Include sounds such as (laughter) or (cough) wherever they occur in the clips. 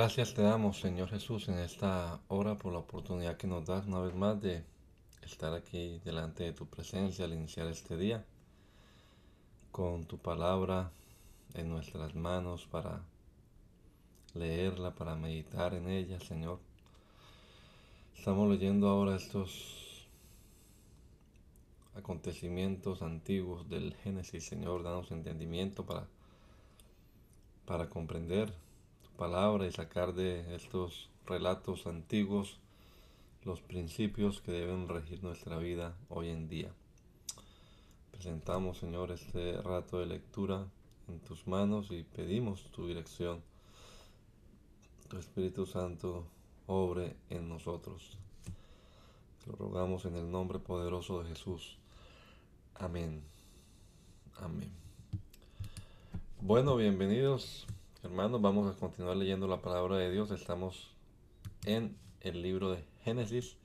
Gracias te damos, Señor Jesús, en esta hora por la oportunidad que nos das una vez más de estar aquí delante de tu presencia al iniciar este día, con tu palabra en nuestras manos para leerla, para meditar en ella, Señor. Estamos leyendo ahora estos acontecimientos antiguos del Génesis, Señor, danos entendimiento para, para comprender palabra y sacar de estos relatos antiguos los principios que deben regir nuestra vida hoy en día. Presentamos, Señor, este rato de lectura en tus manos y pedimos tu dirección. Tu Espíritu Santo obre en nosotros. Te lo rogamos en el nombre poderoso de Jesús. Amén. Amén. Bueno, bienvenidos Hermanos, vamos a continuar leyendo la palabra de Dios. Estamos en el libro de Génesis,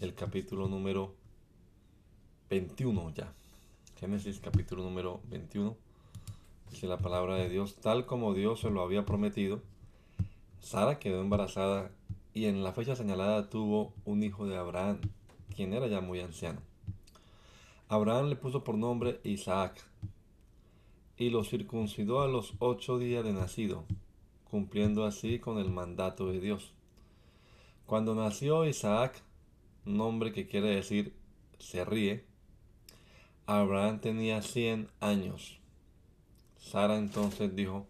el capítulo número 21 ya. Génesis capítulo número 21. Dice la palabra de Dios, tal como Dios se lo había prometido, Sara quedó embarazada y en la fecha señalada tuvo un hijo de Abraham, quien era ya muy anciano. Abraham le puso por nombre Isaac y lo circuncidó a los ocho días de nacido, cumpliendo así con el mandato de Dios. Cuando nació Isaac, nombre que quiere decir se ríe, Abraham tenía cien años. Sara entonces dijo,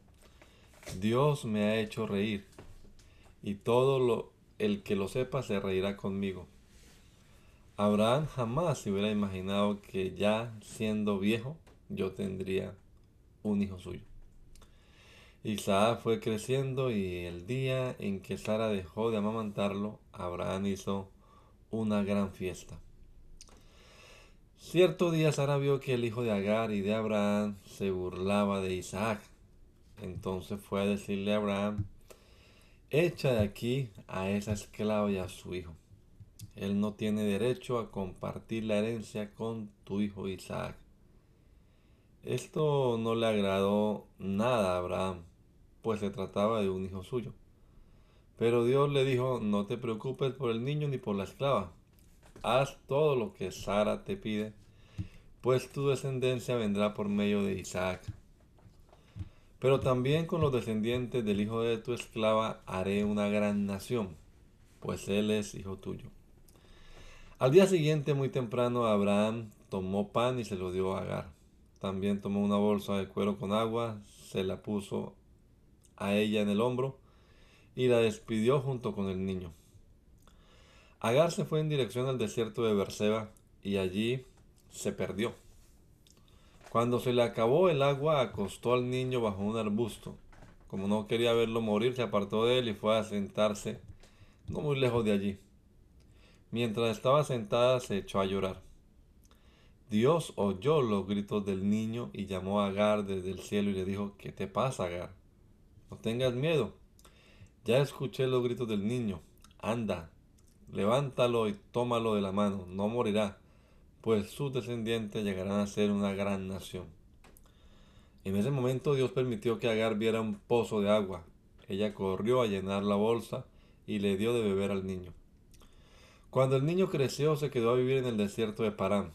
Dios me ha hecho reír, y todo lo, el que lo sepa se reirá conmigo. Abraham jamás se hubiera imaginado que ya siendo viejo yo tendría un hijo suyo. Isaac fue creciendo y el día en que Sara dejó de amamantarlo, Abraham hizo una gran fiesta. Cierto día Sara vio que el hijo de Agar y de Abraham se burlaba de Isaac. Entonces fue a decirle a Abraham, echa de aquí a esa esclava y a su hijo. Él no tiene derecho a compartir la herencia con tu hijo Isaac. Esto no le agradó nada a Abraham, pues se trataba de un hijo suyo. Pero Dios le dijo, no te preocupes por el niño ni por la esclava. Haz todo lo que Sara te pide, pues tu descendencia vendrá por medio de Isaac. Pero también con los descendientes del hijo de tu esclava haré una gran nación, pues él es hijo tuyo. Al día siguiente, muy temprano, Abraham tomó pan y se lo dio a Agar también tomó una bolsa de cuero con agua, se la puso a ella en el hombro y la despidió junto con el niño. Agar se fue en dirección al desierto de Berseba y allí se perdió. Cuando se le acabó el agua, acostó al niño bajo un arbusto. Como no quería verlo morir, se apartó de él y fue a sentarse no muy lejos de allí. Mientras estaba sentada, se echó a llorar. Dios oyó los gritos del niño y llamó a Agar desde el cielo y le dijo, ¿qué te pasa, Agar? No tengas miedo. Ya escuché los gritos del niño. Anda, levántalo y tómalo de la mano. No morirá, pues sus descendientes llegarán a ser una gran nación. En ese momento Dios permitió que Agar viera un pozo de agua. Ella corrió a llenar la bolsa y le dio de beber al niño. Cuando el niño creció se quedó a vivir en el desierto de Parán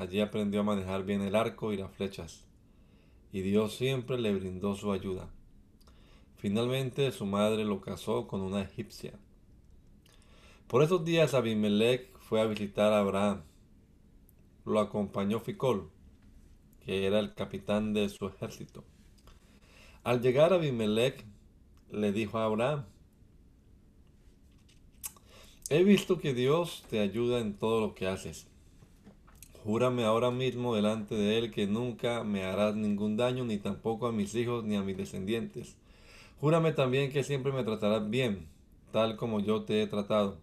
Allí aprendió a manejar bien el arco y las flechas, y Dios siempre le brindó su ayuda. Finalmente su madre lo casó con una egipcia. Por esos días Abimelech fue a visitar a Abraham. Lo acompañó Ficol, que era el capitán de su ejército. Al llegar Abimelech, le dijo a Abraham, he visto que Dios te ayuda en todo lo que haces. Júrame ahora mismo delante de Él que nunca me harás ningún daño, ni tampoco a mis hijos ni a mis descendientes. Júrame también que siempre me tratarás bien, tal como yo te he tratado,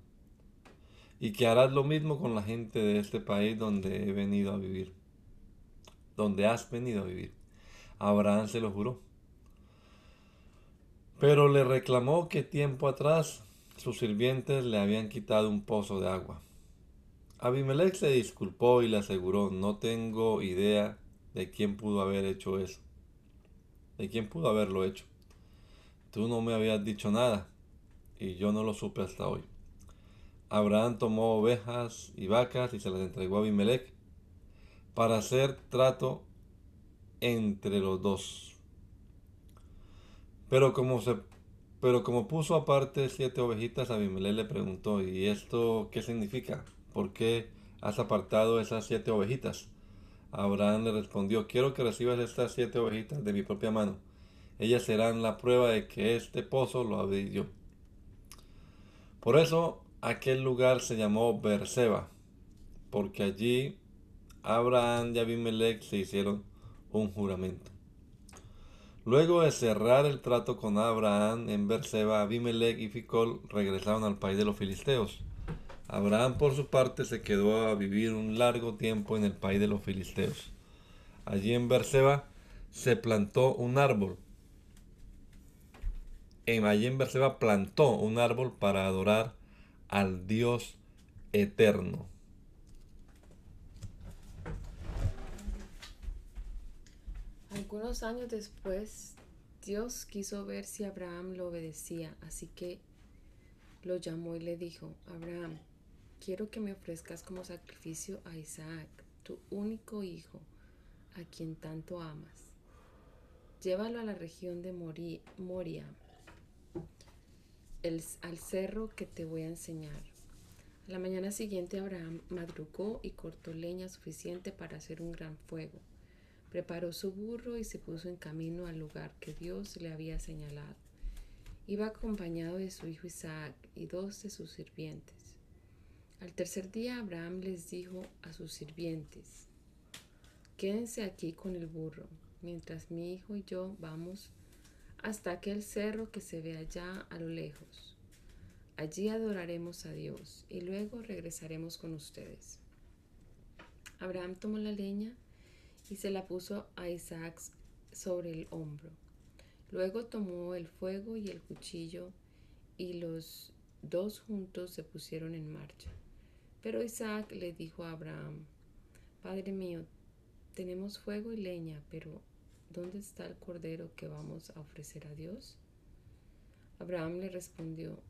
y que harás lo mismo con la gente de este país donde he venido a vivir, donde has venido a vivir. Abraham se lo juró. Pero le reclamó que tiempo atrás sus sirvientes le habían quitado un pozo de agua. Abimelech se disculpó y le aseguró, no tengo idea de quién pudo haber hecho eso, de quién pudo haberlo hecho. Tú no me habías dicho nada y yo no lo supe hasta hoy. Abraham tomó ovejas y vacas y se las entregó a Abimelech para hacer trato entre los dos. Pero como se pero como puso aparte siete ovejitas, Abimelech le preguntó, ¿y esto qué significa? ¿Por qué has apartado esas siete ovejitas? Abraham le respondió, quiero que recibas estas siete ovejitas de mi propia mano. Ellas serán la prueba de que este pozo lo abrí yo. Por eso aquel lugar se llamó Berseba, porque allí Abraham y Abimelech se hicieron un juramento. Luego de cerrar el trato con Abraham en Berseba, Abimelech y Ficol regresaron al país de los filisteos. Abraham por su parte se quedó a vivir un largo tiempo en el país de los filisteos. Allí en Berseba se plantó un árbol. En allí en Berseba plantó un árbol para adorar al Dios eterno. Algunos años después, Dios quiso ver si Abraham lo obedecía, así que lo llamó y le dijo, Abraham, quiero que me ofrezcas como sacrificio a Isaac, tu único hijo, a quien tanto amas. Llévalo a la región de Moria, al cerro que te voy a enseñar. A la mañana siguiente Abraham madrugó y cortó leña suficiente para hacer un gran fuego. Preparó su burro y se puso en camino al lugar que Dios le había señalado. Iba acompañado de su hijo Isaac y dos de sus sirvientes. Al tercer día Abraham les dijo a sus sirvientes, Quédense aquí con el burro, mientras mi hijo y yo vamos hasta aquel cerro que se ve allá a lo lejos. Allí adoraremos a Dios y luego regresaremos con ustedes. Abraham tomó la leña y se la puso a Isaac sobre el hombro. Luego tomó el fuego y el cuchillo y los dos juntos se pusieron en marcha. Pero Isaac le dijo a Abraham, Padre mío, tenemos fuego y leña, pero ¿dónde está el cordero que vamos a ofrecer a Dios? Abraham le respondió,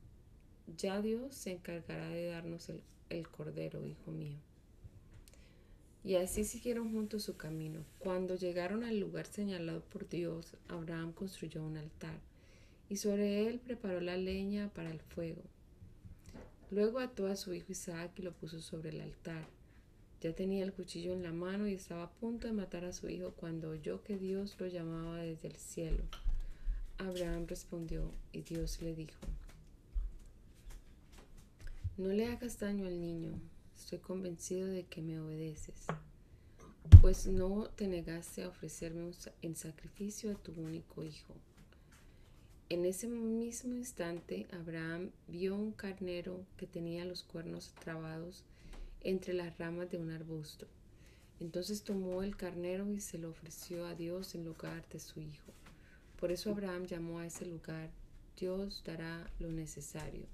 ya Dios se encargará de darnos el, el cordero, hijo mío. Y así siguieron juntos su camino. Cuando llegaron al lugar señalado por Dios, Abraham construyó un altar y sobre él preparó la leña para el fuego. Luego ató a su hijo Isaac y lo puso sobre el altar. Ya tenía el cuchillo en la mano y estaba a punto de matar a su hijo cuando oyó que Dios lo llamaba desde el cielo. Abraham respondió y Dios le dijo, No le hagas daño al niño, Estoy convencido de que me obedeces, pues no te negaste a ofrecerme en sacrificio a tu único hijo. En ese mismo instante, Abraham vio un carnero que tenía los cuernos trabados entre las ramas de un arbusto. Entonces tomó el carnero y se lo ofreció a Dios en lugar de su hijo. Por eso Abraham llamó a ese lugar, Dios dará lo necesario.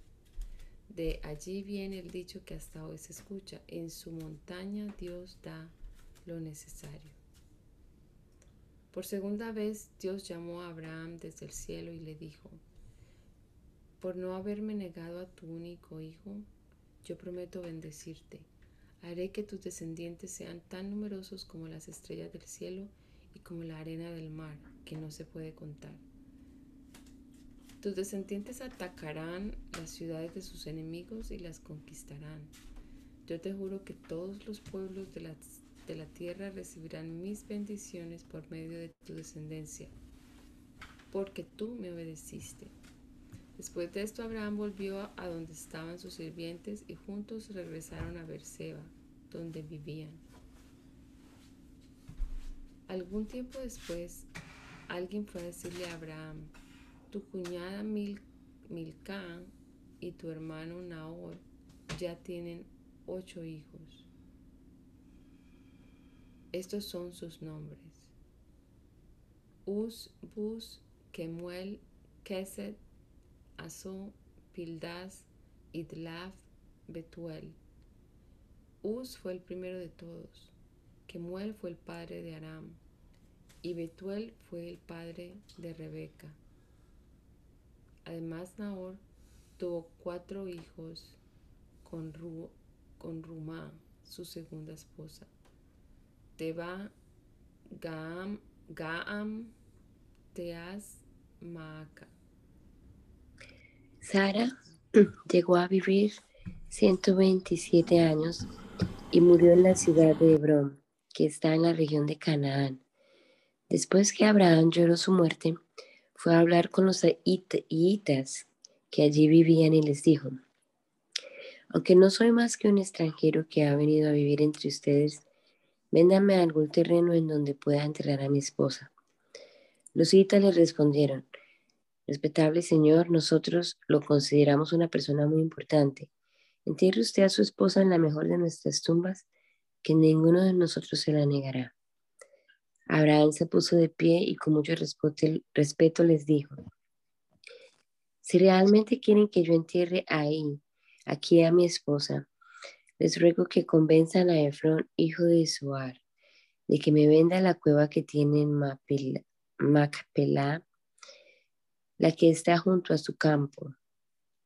De allí viene el dicho que hasta hoy se escucha, en su montaña Dios da lo necesario. Por segunda vez Dios llamó a Abraham desde el cielo y le dijo, por no haberme negado a tu único hijo, yo prometo bendecirte. Haré que tus descendientes sean tan numerosos como las estrellas del cielo y como la arena del mar, que no se puede contar. Tus descendientes atacarán las ciudades de sus enemigos y las conquistarán. Yo te juro que todos los pueblos de la, de la tierra recibirán mis bendiciones por medio de tu descendencia, porque tú me obedeciste. Después de esto Abraham volvió a donde estaban sus sirvientes y juntos regresaron a Berseba, donde vivían. Algún tiempo después, alguien fue a decirle a Abraham, tu cuñada Mil y tu hermano Nahor ya tienen ocho hijos. Estos son sus nombres. Uz, Bus, Kemuel, Keset, Aso, Pildas, Idlaf, Betuel. Uz fue el primero de todos. Kemuel fue el padre de Aram. Y Betuel fue el padre de Rebeca. Además, Nahor tuvo cuatro hijos con, con Rumá, su segunda esposa. Teba, Gaam, Teas. Sara (clears throat) llegó a vivir 127 años y murió en la ciudad de Hebrón, que está en la región de Canaán. Después que Abraham lloró su muerte, fue a hablar con los hitas que allí vivían y les dijo, aunque no soy más que un extranjero que ha venido a vivir entre ustedes, véndame algún terreno en donde pueda enterrar a mi esposa. Los hitas le respondieron, respetable señor, nosotros lo consideramos una persona muy importante. Entierre usted a su esposa en la mejor de nuestras tumbas, que ninguno de nosotros se la negará. Abraham se puso de pie y con mucho respeto les dijo, si realmente quieren que yo entierre ahí, aquí a mi esposa, les ruego que convenzan a Efrón, hijo de Suar, de que me venda la cueva que tiene en Macpelá, la que está junto a su campo.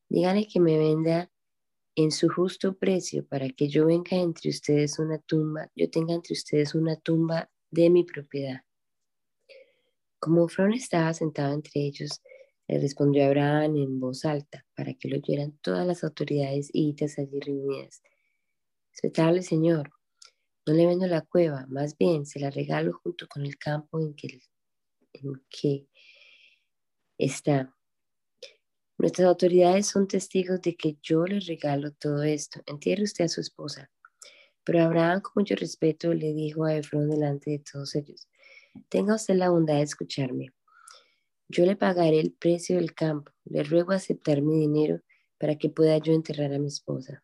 Díganle que me venda en su justo precio para que yo venga entre ustedes una tumba, yo tenga entre ustedes una tumba de mi propiedad. Como Fron estaba sentado entre ellos, le respondió Abraham en voz alta para que lo oyeran todas las autoridades y hitas allí reunidas. Respetable señor, no le vendo la cueva, más bien se la regalo junto con el campo en que, en que está. Nuestras autoridades son testigos de que yo le regalo todo esto. Entierre usted a su esposa. Pero Abraham, con mucho respeto, le dijo a Efrón delante de todos ellos, tenga usted la bondad de escucharme. Yo le pagaré el precio del campo. Le ruego aceptar mi dinero para que pueda yo enterrar a mi esposa.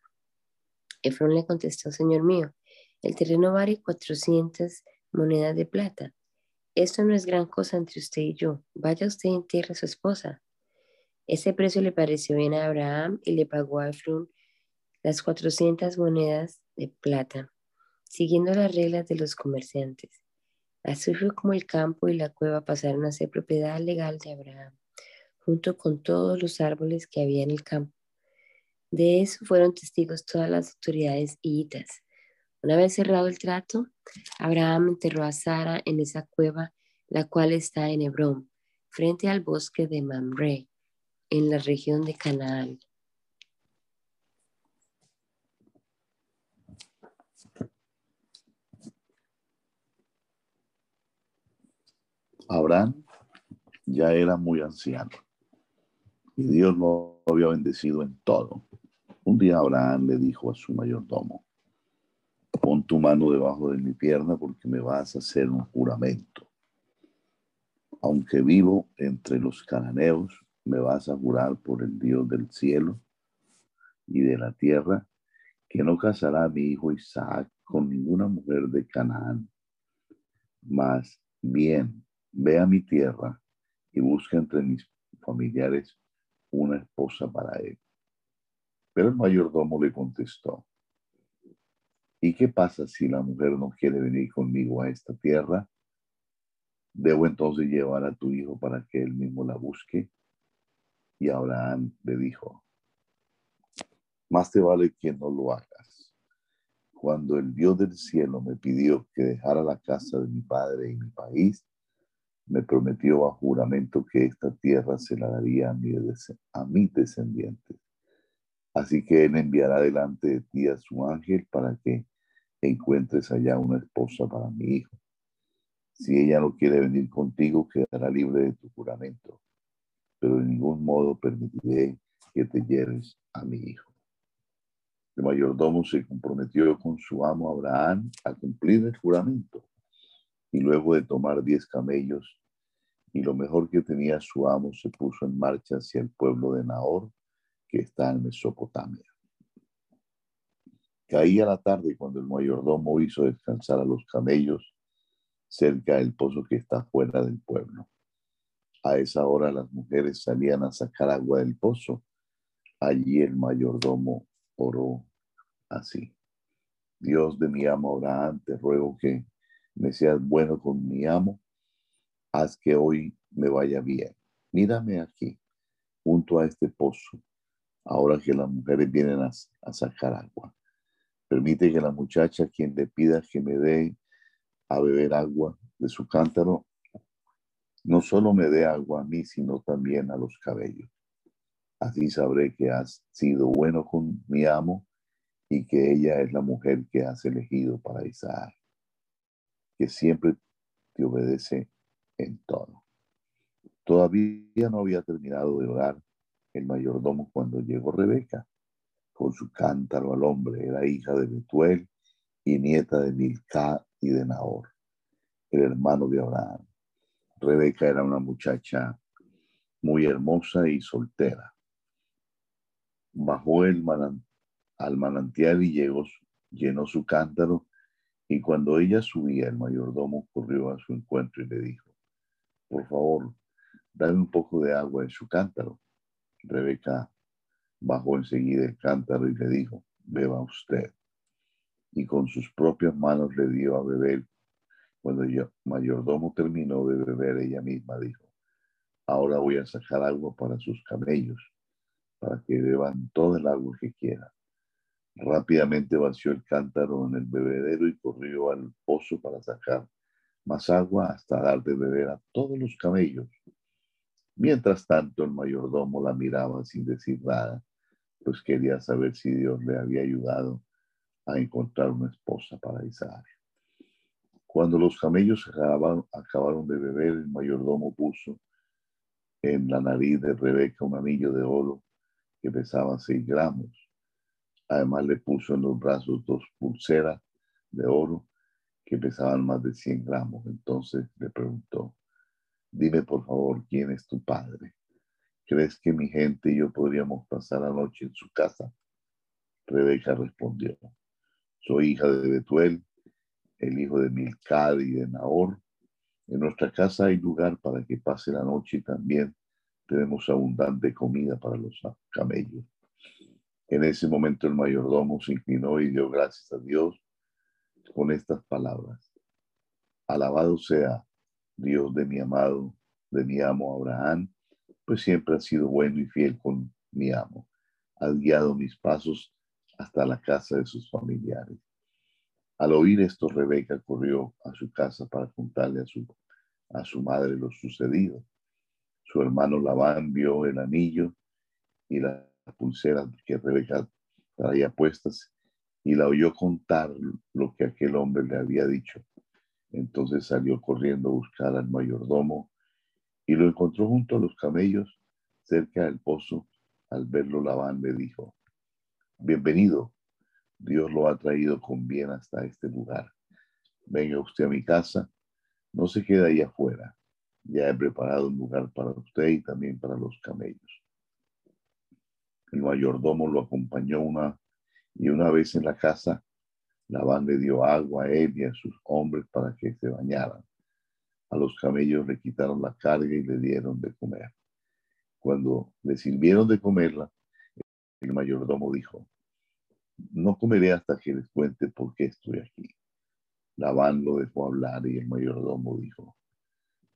Efrón le contestó, Señor mío, el terreno vale 400 monedas de plata. Esto no es gran cosa entre usted y yo. Vaya usted y entierre a su esposa. Ese precio le pareció bien a Abraham y le pagó a Efrón las 400 monedas de plata, siguiendo las reglas de los comerciantes. Así fue como el campo y la cueva pasaron a ser propiedad legal de Abraham, junto con todos los árboles que había en el campo. De eso fueron testigos todas las autoridades hitas. Una vez cerrado el trato, Abraham enterró a Sara en esa cueva, la cual está en Hebrón, frente al bosque de Mamre, en la región de Canaán. Abraham ya era muy anciano y Dios lo había bendecido en todo. Un día Abraham le dijo a su mayordomo, pon tu mano debajo de mi pierna porque me vas a hacer un juramento. Aunque vivo entre los cananeos, me vas a jurar por el Dios del cielo y de la tierra que no casará a mi hijo Isaac con ninguna mujer de Canaán. Más bien, Ve a mi tierra y busca entre mis familiares una esposa para él. Pero el mayordomo le contestó, ¿y qué pasa si la mujer no quiere venir conmigo a esta tierra? ¿Debo entonces llevar a tu hijo para que él mismo la busque? Y Abraham le dijo, más te vale que no lo hagas. Cuando el Dios del cielo me pidió que dejara la casa de mi padre y mi país, me prometió bajo juramento que esta tierra se la daría a, mi, a mis descendientes. Así que él enviará delante de ti a su ángel para que encuentres allá una esposa para mi hijo. Si ella no quiere venir contigo, quedará libre de tu juramento, pero de ningún modo permitiré que te lleves a mi hijo. El mayordomo se comprometió con su amo Abraham a cumplir el juramento y luego de tomar diez camellos y lo mejor que tenía su amo se puso en marcha hacia el pueblo de Nahor que está en Mesopotamia. Caía la tarde cuando el mayordomo hizo descansar a los camellos cerca del pozo que está fuera del pueblo. A esa hora las mujeres salían a sacar agua del pozo. Allí el mayordomo oró así. Dios de mi amo Abraham, te ruego que me seas bueno con mi amo, haz que hoy me vaya bien. Mírame aquí, junto a este pozo, ahora que las mujeres vienen a, sacar agua. Permite que la muchacha, quien le pida que me dé a beber agua de su cántaro, no solo me dé agua a mí, sino también a los cabellos. Así sabré que has sido bueno con mi amo y que ella es la mujer que has elegido para Isaac que siempre te obedece en todo. Todavía no había terminado de orar el mayordomo cuando llegó Rebeca con su cántaro al hombre. Era hija de Betuel y nieta de Milcá y de Nahor, el hermano de Abraham. Rebeca era una muchacha muy hermosa y soltera. Bajó el al manantial y llegó, llenó su cántaro y cuando ella subía, el mayordomo corrió a su encuentro y le dijo, por favor, dame un poco de agua en su cántaro. Rebeca bajó enseguida el cántaro y le dijo, beba usted. Y con sus propias manos le dio a beber. Cuando el mayordomo terminó de beber, ella misma dijo, ahora voy a sacar agua para sus camellos, para que beban todo el agua que quieran. Rápidamente vació el cántaro en el bebedero y corrió al pozo para sacar más agua hasta dar de beber a todos los camellos. Mientras tanto, el mayordomo la miraba sin decir nada, pues quería saber si Dios le había ayudado a encontrar una esposa para Isaac. Cuando los camellos acabaron, acabaron de beber, el mayordomo puso en la nariz de Rebeca un anillo de oro que pesaba seis gramos Además le puso en los brazos dos pulseras de oro que pesaban más de 100 gramos. Entonces le preguntó, dime por favor, ¿quién es tu padre? ¿Crees que mi gente y yo podríamos pasar la noche en su casa? Rebeca respondió, soy hija de Betuel, el hijo de Milcad y de Nahor. En nuestra casa hay lugar para que pase la noche y también tenemos abundante comida para los camellos. En ese momento el mayordomo se inclinó y dio gracias a Dios con estas palabras. Alabado sea Dios de mi amado, de mi amo Abraham, pues siempre ha sido bueno y fiel con mi amo. Ha guiado mis pasos hasta la casa de sus familiares. Al oír esto, Rebeca corrió a su casa para contarle a su, a su madre lo sucedido. Su hermano Labán vio el anillo y la pulseras que Rebeca traía puestas y la oyó contar lo que aquel hombre le había dicho. Entonces salió corriendo a buscar al mayordomo y lo encontró junto a los camellos cerca del pozo. Al verlo, Labán le dijo, bienvenido, Dios lo ha traído con bien hasta este lugar. Venga usted a mi casa, no se quede ahí afuera. Ya he preparado un lugar para usted y también para los camellos. El mayordomo lo acompañó una y una vez en la casa, Labán le dio agua a él y a sus hombres para que se bañaran. A los camellos le quitaron la carga y le dieron de comer. Cuando le sirvieron de comerla, el mayordomo dijo, no comeré hasta que les cuente por qué estoy aquí. Labán lo dejó hablar y el mayordomo dijo,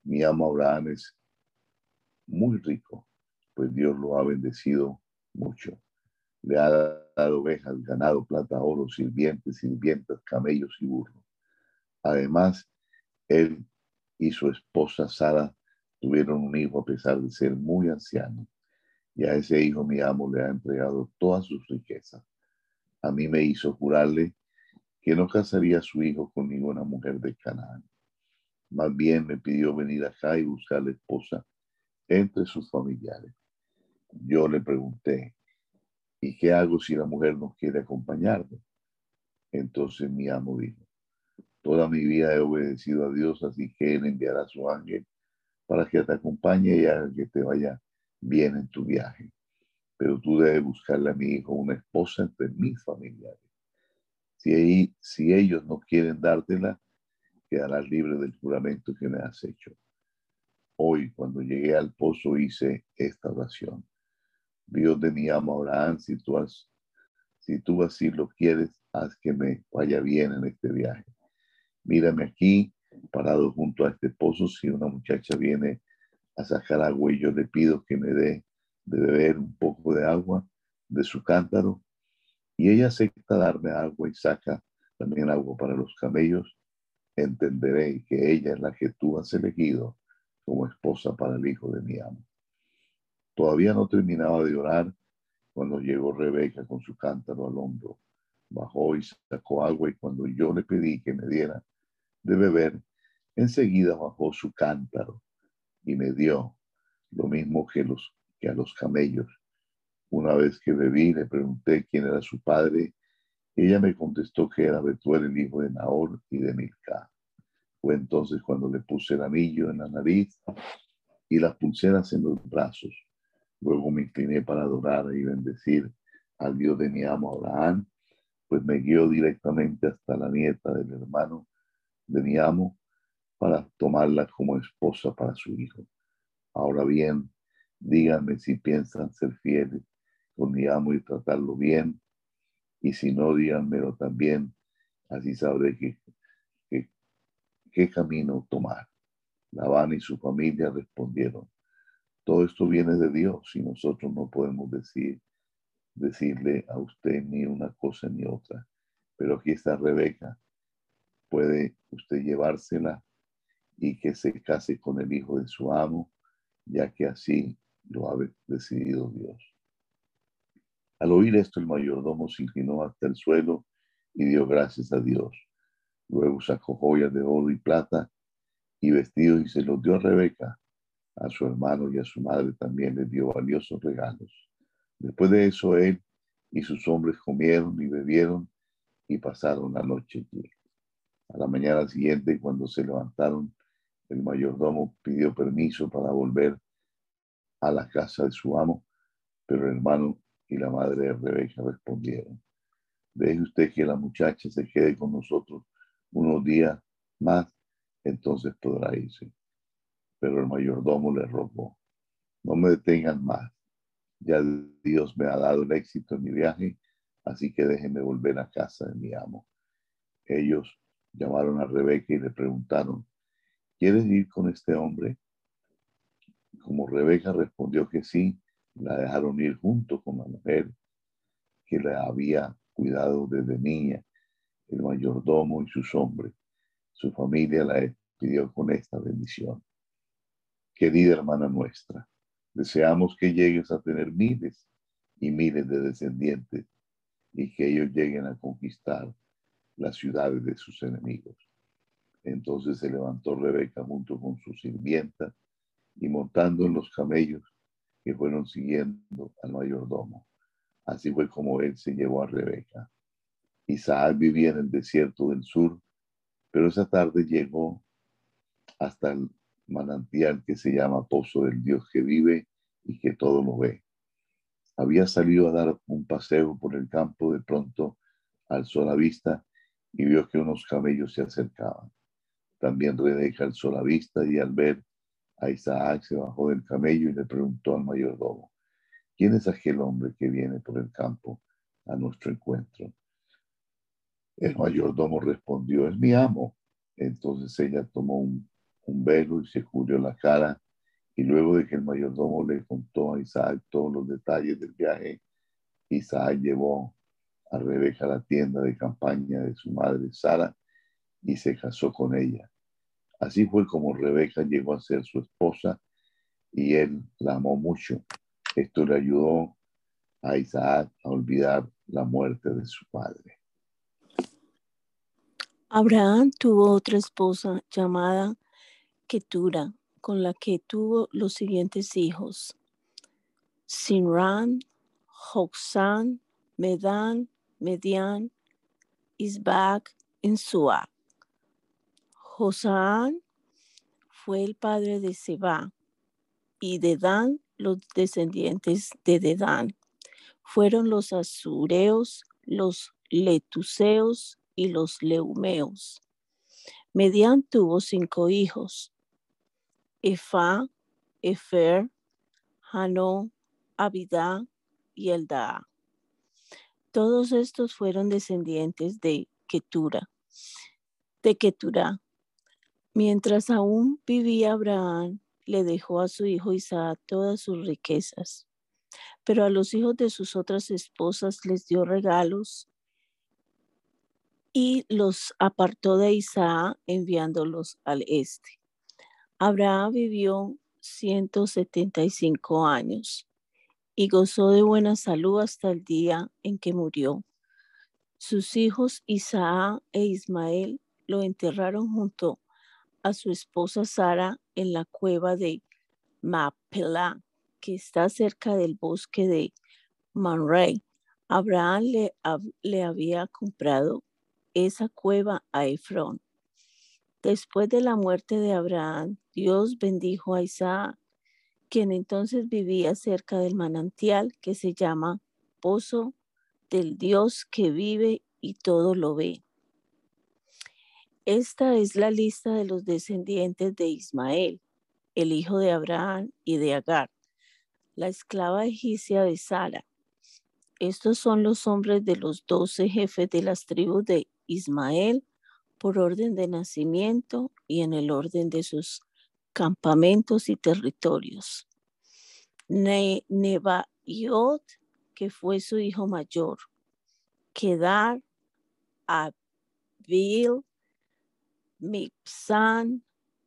mi amo Abraham es muy rico, pues Dios lo ha bendecido mucho. Le ha dado ovejas, ganado, plata, oro, sirvientes, sirvientas, camellos y burros. Además, él y su esposa Sara tuvieron un hijo a pesar de ser muy anciano. Y a ese hijo mi amo le ha entregado todas sus riquezas. A mí me hizo jurarle que no casaría a su hijo con ninguna mujer de Canaán. Más bien me pidió venir acá y buscar la esposa entre sus familiares. Yo le pregunté, ¿y qué hago si la mujer no quiere acompañarme? Entonces mi amo dijo, toda mi vida he obedecido a Dios, así que Él enviará su ángel para que te acompañe y haga que te vaya bien en tu viaje. Pero tú debes buscarle a mi hijo una esposa entre mis familiares. Si, si ellos no quieren dártela, quedarás libre del juramento que me has hecho. Hoy, cuando llegué al pozo, hice esta oración. Dios de mi amo Abraham, si tú, si tú así lo quieres, haz que me vaya bien en este viaje. Mírame aquí, parado junto a este pozo, si una muchacha viene a sacar agua y yo le pido que me dé de beber un poco de agua de su cántaro, y ella acepta darme agua y saca también agua para los camellos, entenderé que ella es la que tú has elegido como esposa para el hijo de mi amo. Todavía no terminaba de orar cuando llegó Rebeca con su cántaro al hombro. Bajó y sacó agua y cuando yo le pedí que me diera de beber, enseguida bajó su cántaro y me dio lo mismo que, a los camellos. Una vez que bebí, le pregunté quién era su padre. Ella me contestó que era Betuel, el hijo de Nahor y de Milca. Fue entonces cuando le puse el anillo en la nariz y las pulseras en los brazos. Luego me incliné para adorar y bendecir al Dios de mi amo Abraham, pues me guió directamente hasta la nieta del hermano de mi amo para tomarla como esposa para su hijo. Ahora bien, díganme si piensan ser fieles con mi amo y tratarlo bien, y si no, díganmelo también, así sabré qué, qué, camino tomar. Labán y su familia respondieron, todo esto viene de Dios y nosotros no podemos decir, decirle a usted ni una cosa ni otra. Pero aquí está Rebeca, puede usted llevársela y que se case con el hijo de su amo, ya que así lo ha decidido Dios. Al oír esto, el mayordomo se inclinó hasta el suelo y dio gracias a Dios. Luego sacó joyas de oro y plata y vestidos y se los dio a Rebeca. A su hermano y a su madre también le dio valiosos regalos. Después de eso, él y sus hombres comieron y bebieron y pasaron la noche allí. A la mañana siguiente, cuando se levantaron, el mayordomo pidió permiso para volver a la casa de su amo, pero el hermano y la madre de Rebeca respondieron, deje usted que la muchacha se quede con nosotros unos días más, entonces podrá irse. Pero el mayordomo le rogó, no me detengan más, ya Dios me ha dado el éxito en mi viaje, así que déjenme volver a casa de mi amo. Ellos llamaron a Rebeca y le preguntaron, ¿quieres ir con este hombre? Como Rebeca respondió que sí, la dejaron ir junto con la mujer que la había cuidado desde niña, el mayordomo y sus hombres. Su familia la despidió con esta bendición. Querida hermana nuestra, deseamos que llegues a tener miles y miles de descendientes y que ellos lleguen a conquistar las ciudades de sus enemigos. Entonces se levantó Rebeca junto con su sirvienta y montando en los camellos que fueron siguiendo al mayordomo. Así fue como él se llevó a Rebeca. Isaac vivía en el desierto del sur, pero esa tarde llegó hasta el manantial que se llama Pozo del Dios que vive y que todo lo ve. Había salido a dar un paseo por el campo, de pronto alzó la vista y vio que unos camellos se acercaban. También Rebeca alzó la vista y al ver a Isaac se bajó del camello y le preguntó al mayordomo, ¿quién es aquel hombre que viene por el campo a nuestro encuentro? El mayordomo respondió, es mi amo. Entonces ella tomó un, velo y se cubrió la cara y luego de que el mayordomo le contó a Isaac todos los detalles del viaje, Isaac llevó a Rebeca a la tienda de campaña de su madre Sara y se casó con ella. Así fue como Rebeca llegó a ser su esposa y él la amó mucho. Esto le ayudó a Isaac a olvidar la muerte de su padre. Abraham tuvo otra esposa llamada Con la que tuvo los siguientes hijos: Sinran, Joxan, Medan, Median, Isbac, Suá. Josán fue el padre de Seba y de Dan los descendientes de Dedán. Fueron los azureos, los letuseos y los leumeos. Median tuvo cinco hijos, Efa, Efer, Hanó, Abidá y Eldaa. Todos estos fueron descendientes de Ketura, de Ketura. Mientras aún vivía Abraham, le dejó a su hijo Isaac todas sus riquezas, pero a los hijos de sus otras esposas les dio regalos y los apartó de Isaac enviándolos al este. Abraham vivió 175 años y gozó de buena salud hasta el día en que murió. Sus hijos Isaac e Ismael lo enterraron junto a su esposa Sara en la cueva de Mapelá, que está cerca del bosque de Manrey. Abraham le, le había comprado esa cueva a Efrón. Después de la muerte de Abraham, Dios bendijo a Isaac, quien entonces vivía cerca del manantial que se llama Pozo del Dios que vive y todo lo ve. Esta es la lista de los descendientes de Ismael, el hijo de Abraham y de Agar, la esclava egipcia de Sara. Estos son los hombres de los doce jefes de las tribus de Ismael por orden de nacimiento y en el orden de sus campamentos y territorios. Ne Nebaiot, que fue su hijo mayor. Kedar, Abil, Mipsan,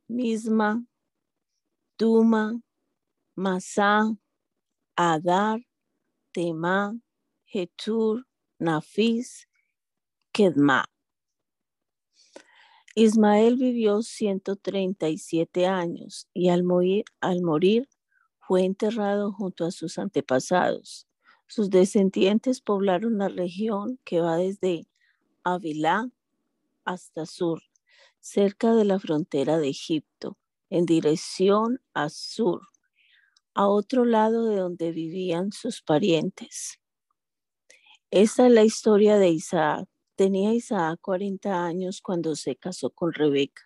Misma, Duma, Masá, Adar, Tema, Hetur, Nafis, Kedma. Ismael vivió 137 años y al morir, al morir fue enterrado junto a sus antepasados. Sus descendientes poblaron la región que va desde Avilá hasta Sur, cerca de la frontera de Egipto, en dirección a Sur, a otro lado de donde vivían sus parientes. Esta es la historia de Isaac. Tenía Isaac 40 años cuando se casó con Rebeca,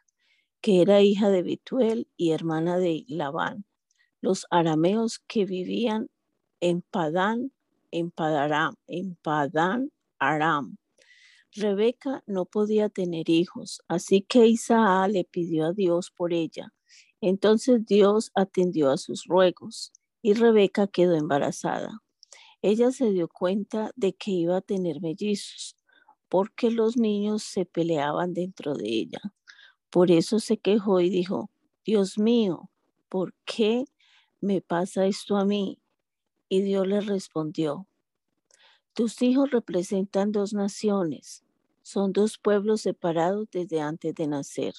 que era hija de Betuel y hermana de Labán, los arameos que vivían en Padán, en Padaram, en Padán Aram. Rebeca no podía tener hijos, así que Isaac le pidió a Dios por ella. Entonces Dios atendió a sus ruegos y Rebeca quedó embarazada. Ella se dio cuenta de que iba a tener mellizos porque los niños se peleaban dentro de ella. Por eso se quejó y dijo, Dios mío, ¿por qué me pasa esto a mí? Y Dios le respondió, tus hijos representan dos naciones, son dos pueblos separados desde antes de nacer.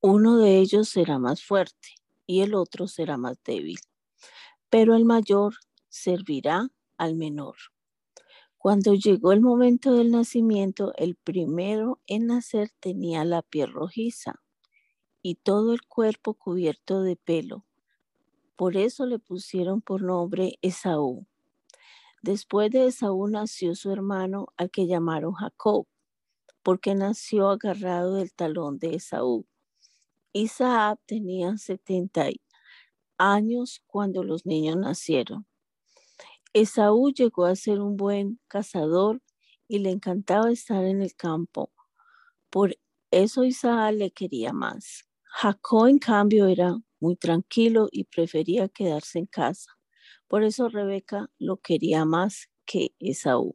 Uno de ellos será más fuerte y el otro será más débil, pero el mayor servirá al menor. Cuando llegó el momento del nacimiento, el primero en nacer tenía la piel rojiza y todo el cuerpo cubierto de pelo. Por eso le pusieron por nombre Esaú. Después de Esaú nació su hermano al que llamaron Jacob porque nació agarrado del talón de Esaú. Isaac tenía 70 años cuando los niños nacieron. Esaú llegó a ser un buen cazador y le encantaba estar en el campo. Por eso Isaac le quería más. Jacob, en cambio, era muy tranquilo y prefería quedarse en casa. Por eso Rebeca lo quería más que Esaú.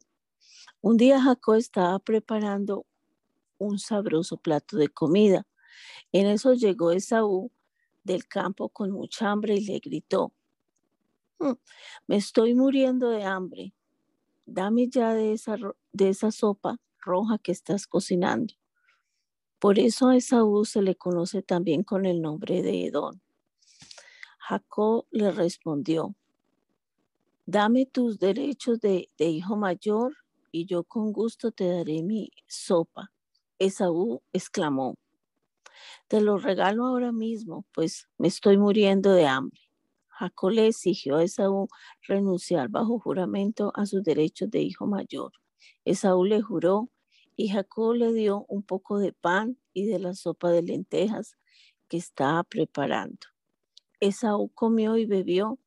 Un día Jacob estaba preparando un sabroso plato de comida En eso llegó Esaú del campo con mucha hambre y le gritó, me estoy muriendo de hambre, dame ya de esa, de esa sopa roja que estás cocinando. Por eso a Esaú se le conoce también con el nombre de Edón. Jacob le respondió, dame tus derechos de, de hijo mayor y yo con gusto te daré mi sopa. Esaú exclamó, te lo regalo ahora mismo, pues me estoy muriendo de hambre. Jacob le exigió a Esaú renunciar bajo juramento a sus derechos de hijo mayor. Esaú le juró y Jacob le dio un poco de pan y de la sopa de lentejas que estaba preparando. Esaú comió y bebió,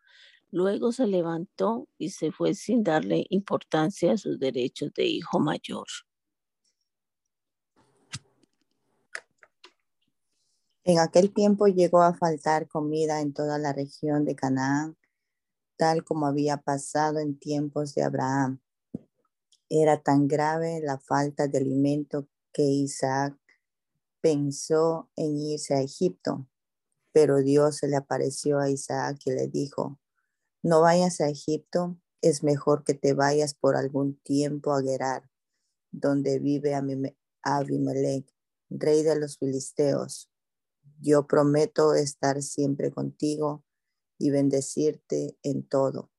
luego se levantó y se fue sin darle importancia a sus derechos de hijo mayor. En aquel tiempo llegó a faltar comida en toda la región de Canaán, tal como había pasado en tiempos de Abraham. Era tan grave la falta de alimento que Isaac pensó en irse a Egipto, pero Dios se le apareció a Isaac y le dijo, no vayas a Egipto, es mejor que te vayas por algún tiempo a Gerar, donde vive Abimelech, rey de los filisteos yo prometo estar siempre contigo y bendecirte en todo.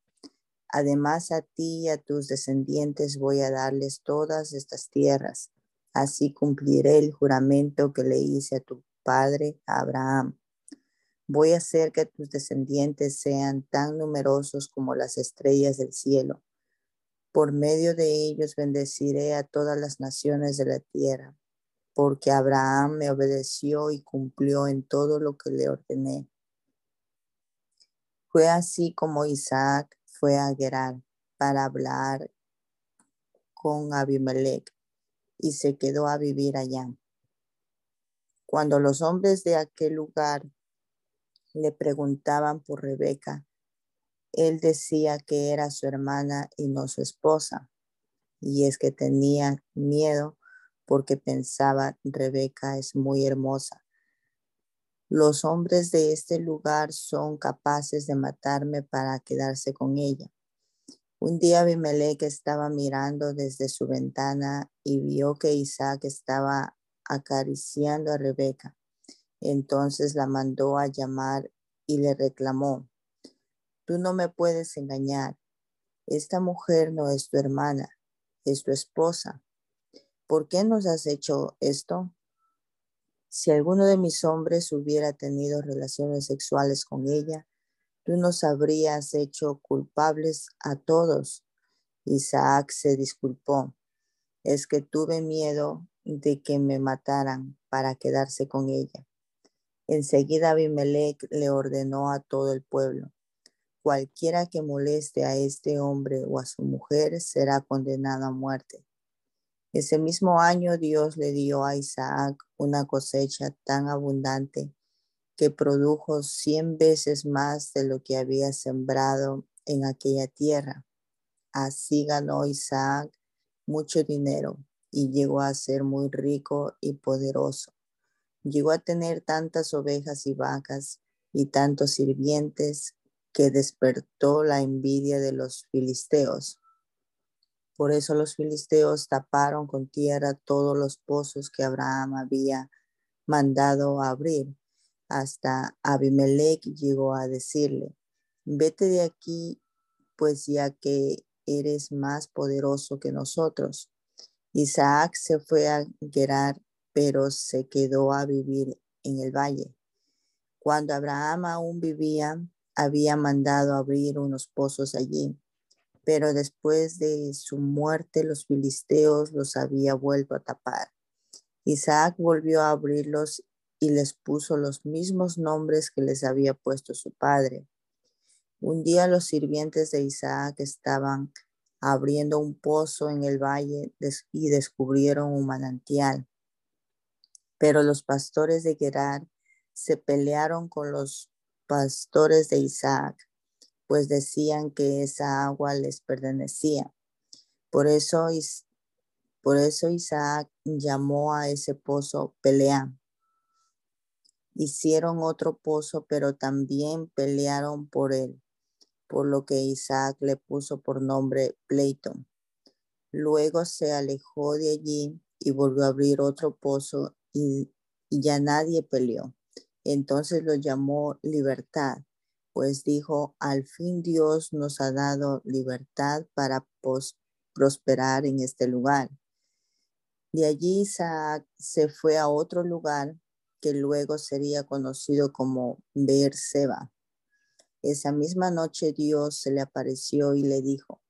Además a ti y a tus descendientes voy a darles todas estas tierras. Así cumpliré el juramento que le hice a tu padre Abraham. Voy a hacer que tus descendientes sean tan numerosos como las estrellas del cielo. Por medio de ellos bendeciré a todas las naciones de la tierra porque Abraham me obedeció y cumplió en todo lo que le ordené. Fue así como Isaac fue a Gerar para hablar con Abimelech y se quedó a vivir allá. Cuando los hombres de aquel lugar le preguntaban por Rebeca, él decía que era su hermana y no su esposa, y es que tenía miedo porque pensaba, Rebeca es muy hermosa. Los hombres de este lugar son capaces de matarme para quedarse con ella. Un día Abimelech estaba mirando desde su ventana y vio que Isaac estaba acariciando a Rebeca. Entonces la mandó a llamar y le reclamó, tú no me puedes engañar. Esta mujer no es tu hermana, es tu esposa. ¿Por qué nos has hecho esto? Si alguno de mis hombres hubiera tenido relaciones sexuales con ella, tú nos habrías hecho culpables a todos. Isaac se disculpó. Es que tuve miedo de que me mataran para quedarse con ella. Enseguida Abimelech le ordenó a todo el pueblo, cualquiera que moleste a este hombre o a su mujer será condenado a muerte. Ese mismo año Dios le dio a Isaac una cosecha tan abundante que produjo cien veces más de lo que había sembrado en aquella tierra. Así ganó Isaac mucho dinero y llegó a ser muy rico y poderoso. Llegó a tener tantas ovejas y vacas y tantos sirvientes que despertó la envidia de los filisteos por eso los filisteos taparon con tierra todos los pozos que Abraham había mandado abrir. Hasta Abimelech llegó a decirle, vete de aquí, pues ya que eres más poderoso que nosotros. Isaac se fue a Gerar, pero se quedó a vivir en el valle. Cuando Abraham aún vivía, había mandado abrir unos pozos allí pero después de su muerte los filisteos los había vuelto a tapar. Isaac volvió a abrirlos y les puso los mismos nombres que les había puesto su padre. Un día los sirvientes de Isaac estaban abriendo un pozo en el valle y descubrieron un manantial. Pero los pastores de Gerar se pelearon con los pastores de Isaac pues decían que esa agua les pertenecía. Por eso, por eso Isaac llamó a ese pozo Pelea. Hicieron otro pozo, pero también pelearon por él, por lo que Isaac le puso por nombre Pleito. Luego se alejó de allí y volvió a abrir otro pozo y, ya nadie peleó. Entonces lo llamó libertad, pues dijo, al fin Dios nos ha dado libertad para prosperar en este lugar. De allí Isaac se fue a otro lugar que luego sería conocido como Beerseba. Esa misma noche Dios se le apareció y le dijo,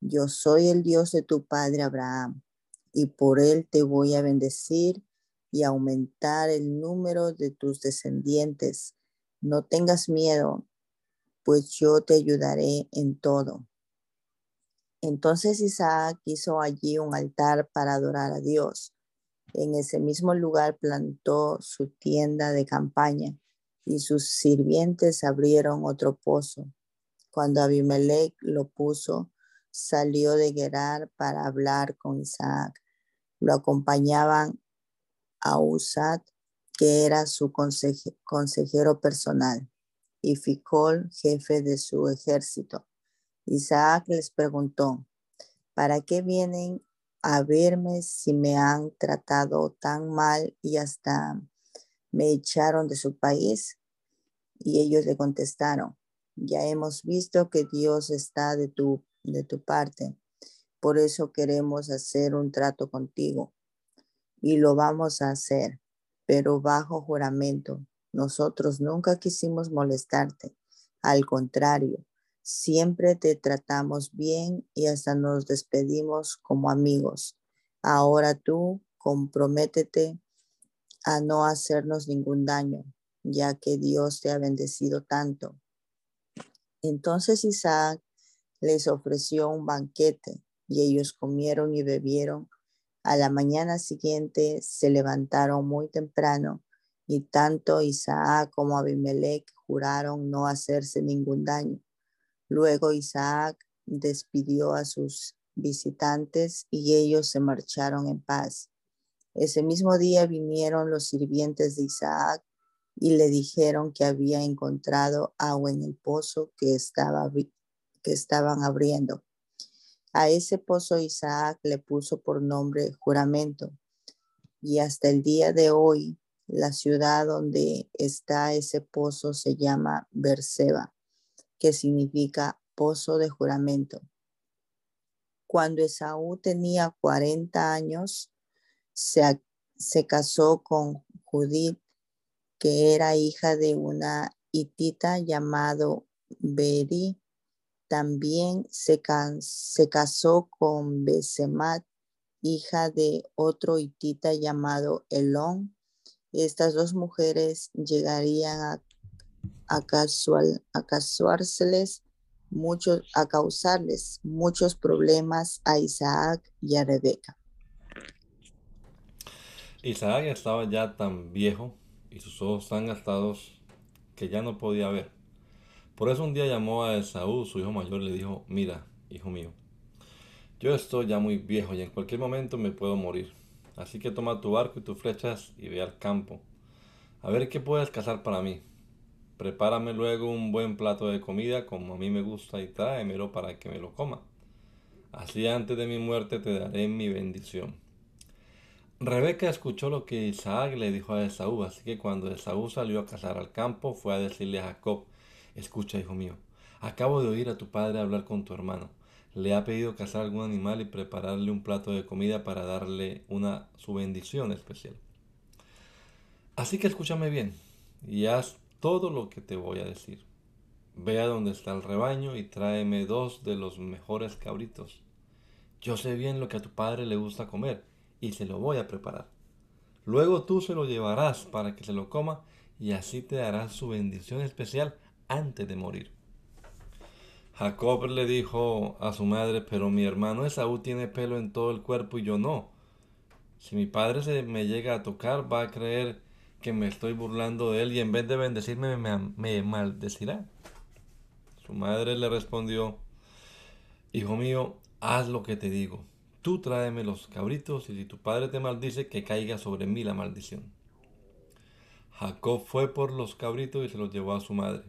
yo soy el Dios de tu padre Abraham, y por él te voy a bendecir y aumentar el número de tus descendientes. No tengas miedo, pues yo te ayudaré en todo. Entonces Isaac hizo allí un altar para adorar a Dios. En ese mismo lugar plantó su tienda de campaña y sus sirvientes abrieron otro pozo. Cuando Abimelech lo puso, salió de Gerar para hablar con Isaac. Lo acompañaban a Usat, que era su consejero personal, y Ficol, jefe de su ejército. Isaac les preguntó, ¿para qué vienen a verme si me han tratado tan mal y hasta me echaron de su país? Y ellos le contestaron, ya hemos visto que Dios está de tu de tu parte. Por eso queremos hacer un trato contigo y lo vamos a hacer, pero bajo juramento. Nosotros nunca quisimos molestarte. Al contrario, siempre te tratamos bien y hasta nos despedimos como amigos. Ahora tú comprométete a no hacernos ningún daño, ya que Dios te ha bendecido tanto. Entonces Isaac les ofreció un banquete y ellos comieron y bebieron. A la mañana siguiente se levantaron muy temprano y tanto Isaac como Abimelech juraron no hacerse ningún daño. Luego Isaac despidió a sus visitantes y ellos se marcharon en paz. Ese mismo día vinieron los sirvientes de Isaac y le dijeron que había encontrado agua en el pozo que estaba que estaban abriendo. A ese pozo Isaac le puso por nombre juramento. Y hasta el día de hoy, la ciudad donde está ese pozo se llama Berseba, que significa pozo de juramento. Cuando Esaú tenía 40 años, se, se casó con Judith, que era hija de una hitita llamado Beri, también se, casó con Besemat, hija de otro hitita llamado Elón. Estas dos mujeres llegarían a, casual, a muchos, a causarles muchos problemas a Isaac y a Rebeca. Isaac estaba ya tan viejo y sus ojos tan gastados que ya no podía ver. Por eso un día llamó a Esaú, su hijo mayor, y le dijo, mira, hijo mío, yo estoy ya muy viejo y en cualquier momento me puedo morir. Así que toma tu arco y tus flechas y ve al campo. A ver qué puedes cazar para mí. Prepárame luego un buen plato de comida como a mí me gusta y tráemelo para que me lo coma. Así antes de mi muerte te daré mi bendición. Rebeca escuchó lo que Isaac le dijo a Esaú, así que cuando Esaú salió a cazar al campo fue a decirle a Jacob, Escucha, hijo mío, acabo de oír a tu padre hablar con tu hermano. Le ha pedido cazar algún animal y prepararle un plato de comida para darle una su bendición especial. Así que escúchame bien y haz todo lo que te voy a decir. Ve a donde está el rebaño y tráeme dos de los mejores cabritos. Yo sé bien lo que a tu padre le gusta comer y se lo voy a preparar. Luego tú se lo llevarás para que se lo coma y así te dará su bendición especial antes de morir. Jacob le dijo a su madre, pero mi hermano Esaú tiene pelo en todo el cuerpo y yo no. Si mi padre se me llega a tocar, va a creer que me estoy burlando de él y en vez de bendecirme me, me maldecirá. Su madre le respondió, Hijo mío, haz lo que te digo. Tú tráeme los cabritos y si tu padre te maldice, que caiga sobre mí la maldición. Jacob fue por los cabritos y se los llevó a su madre.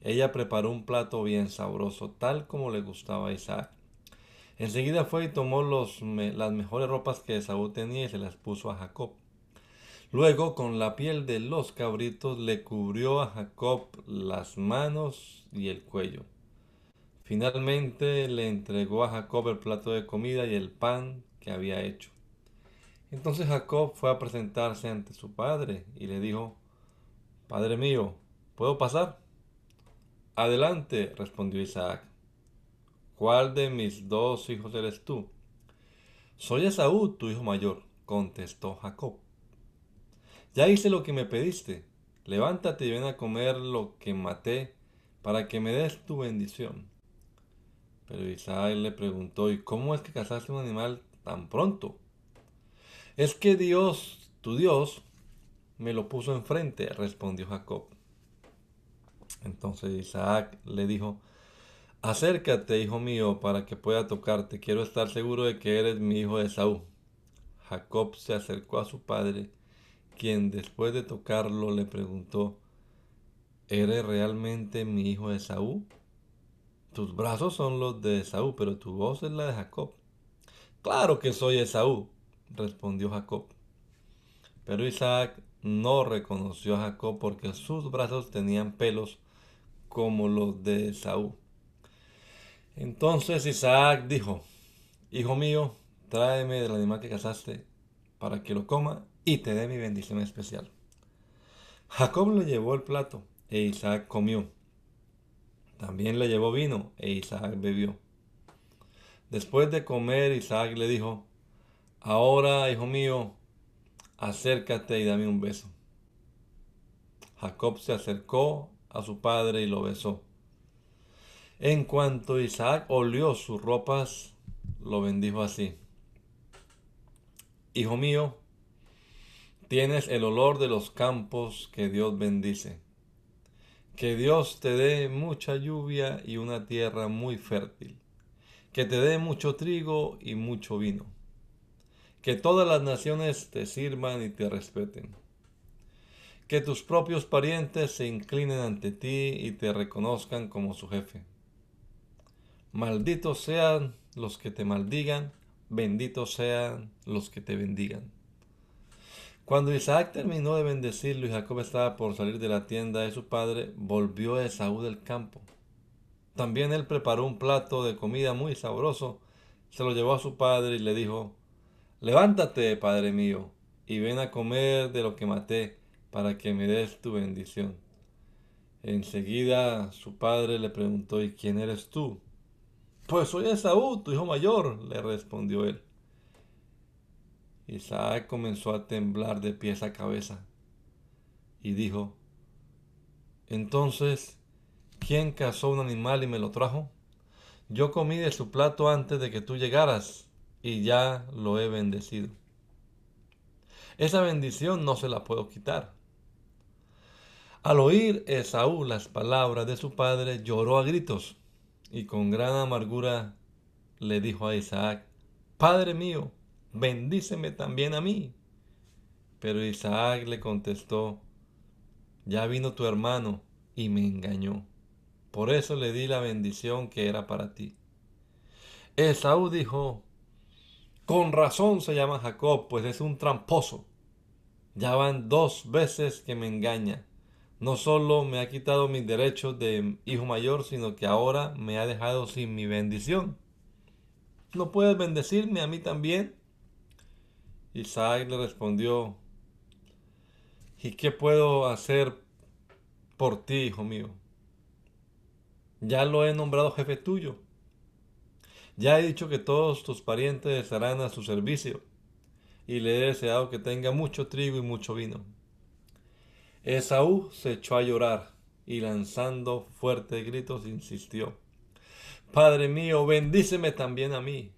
Ella preparó un plato bien sabroso, tal como le gustaba a Isaac. Enseguida fue y tomó los, las mejores ropas que Esaú tenía y se las puso a Jacob. Luego, con la piel de los cabritos, le cubrió a Jacob las manos y el cuello. Finalmente le entregó a Jacob el plato de comida y el pan que había hecho. Entonces Jacob fue a presentarse ante su padre y le dijo, Padre mío, ¿puedo pasar? Adelante, respondió Isaac. ¿Cuál de mis dos hijos eres tú? Soy Esaú, tu hijo mayor, contestó Jacob. Ya hice lo que me pediste. Levántate y ven a comer lo que maté para que me des tu bendición. Pero Isaac le preguntó, ¿y cómo es que cazaste un animal tan pronto? Es que Dios, tu Dios, me lo puso enfrente, respondió Jacob. Entonces Isaac le dijo, acércate, hijo mío, para que pueda tocarte. Quiero estar seguro de que eres mi hijo de Saúl. Jacob se acercó a su padre quien después de tocarlo le preguntó, ¿Eres realmente mi hijo Esaú? Tus brazos son los de Esaú, pero tu voz es la de Jacob. Claro que soy Esaú, respondió Jacob. Pero Isaac no reconoció a Jacob porque sus brazos tenían pelos como los de Esaú. Entonces Isaac dijo, Hijo mío, tráeme del animal que cazaste para que lo coma y te dé mi bendición especial. Jacob le llevó el plato e Isaac comió. También le llevó vino e Isaac bebió. Después de comer, Isaac le dijo, Ahora, hijo mío, acércate y dame un beso. Jacob se acercó a su padre y lo besó. En cuanto Isaac olió sus ropas, lo bendijo así. Hijo mío, Tienes el olor de los campos que Dios bendice. Que Dios te dé mucha lluvia y una tierra muy fértil. Que te dé mucho trigo y mucho vino. Que todas las naciones te sirvan y te respeten. Que tus propios parientes se inclinen ante ti y te reconozcan como su jefe. Malditos sean los que te maldigan, benditos sean los que te bendigan. Cuando Isaac terminó de bendecirlo y Jacob estaba por salir de la tienda de su padre, volvió Esaú del campo. También él preparó un plato de comida muy sabroso, se lo llevó a su padre y le dijo, Levántate, padre mío, y ven a comer de lo que maté, para que me des tu bendición. Enseguida su padre le preguntó, ¿y quién eres tú? Pues soy Esaú, tu hijo mayor, le respondió él. Isaac comenzó a temblar de pies a cabeza y dijo, entonces, ¿quién cazó un animal y me lo trajo? Yo comí de su plato antes de que tú llegaras y ya lo he bendecido. Esa bendición no se la puedo quitar. Al oír Esaú las palabras de su padre, lloró a gritos y con gran amargura le dijo a Isaac, Padre mío, bendíceme también a mí. Pero Isaac le contestó, ya vino tu hermano y me engañó. Por eso le di la bendición que era para ti. Esaú dijo, con razón se llama Jacob, pues es un tramposo. Ya van dos veces que me engaña. No solo me ha quitado mis derechos de hijo mayor, sino que ahora me ha dejado sin mi bendición. ¿No puedes bendecirme a mí también? Isaac le respondió, ¿y qué puedo hacer por ti, hijo mío? Ya lo he nombrado jefe tuyo. Ya he dicho que todos tus parientes estarán a su servicio, y le he deseado que tenga mucho trigo y mucho vino. Esaú se echó a llorar y lanzando fuertes gritos insistió, Padre mío, bendíceme también a mí.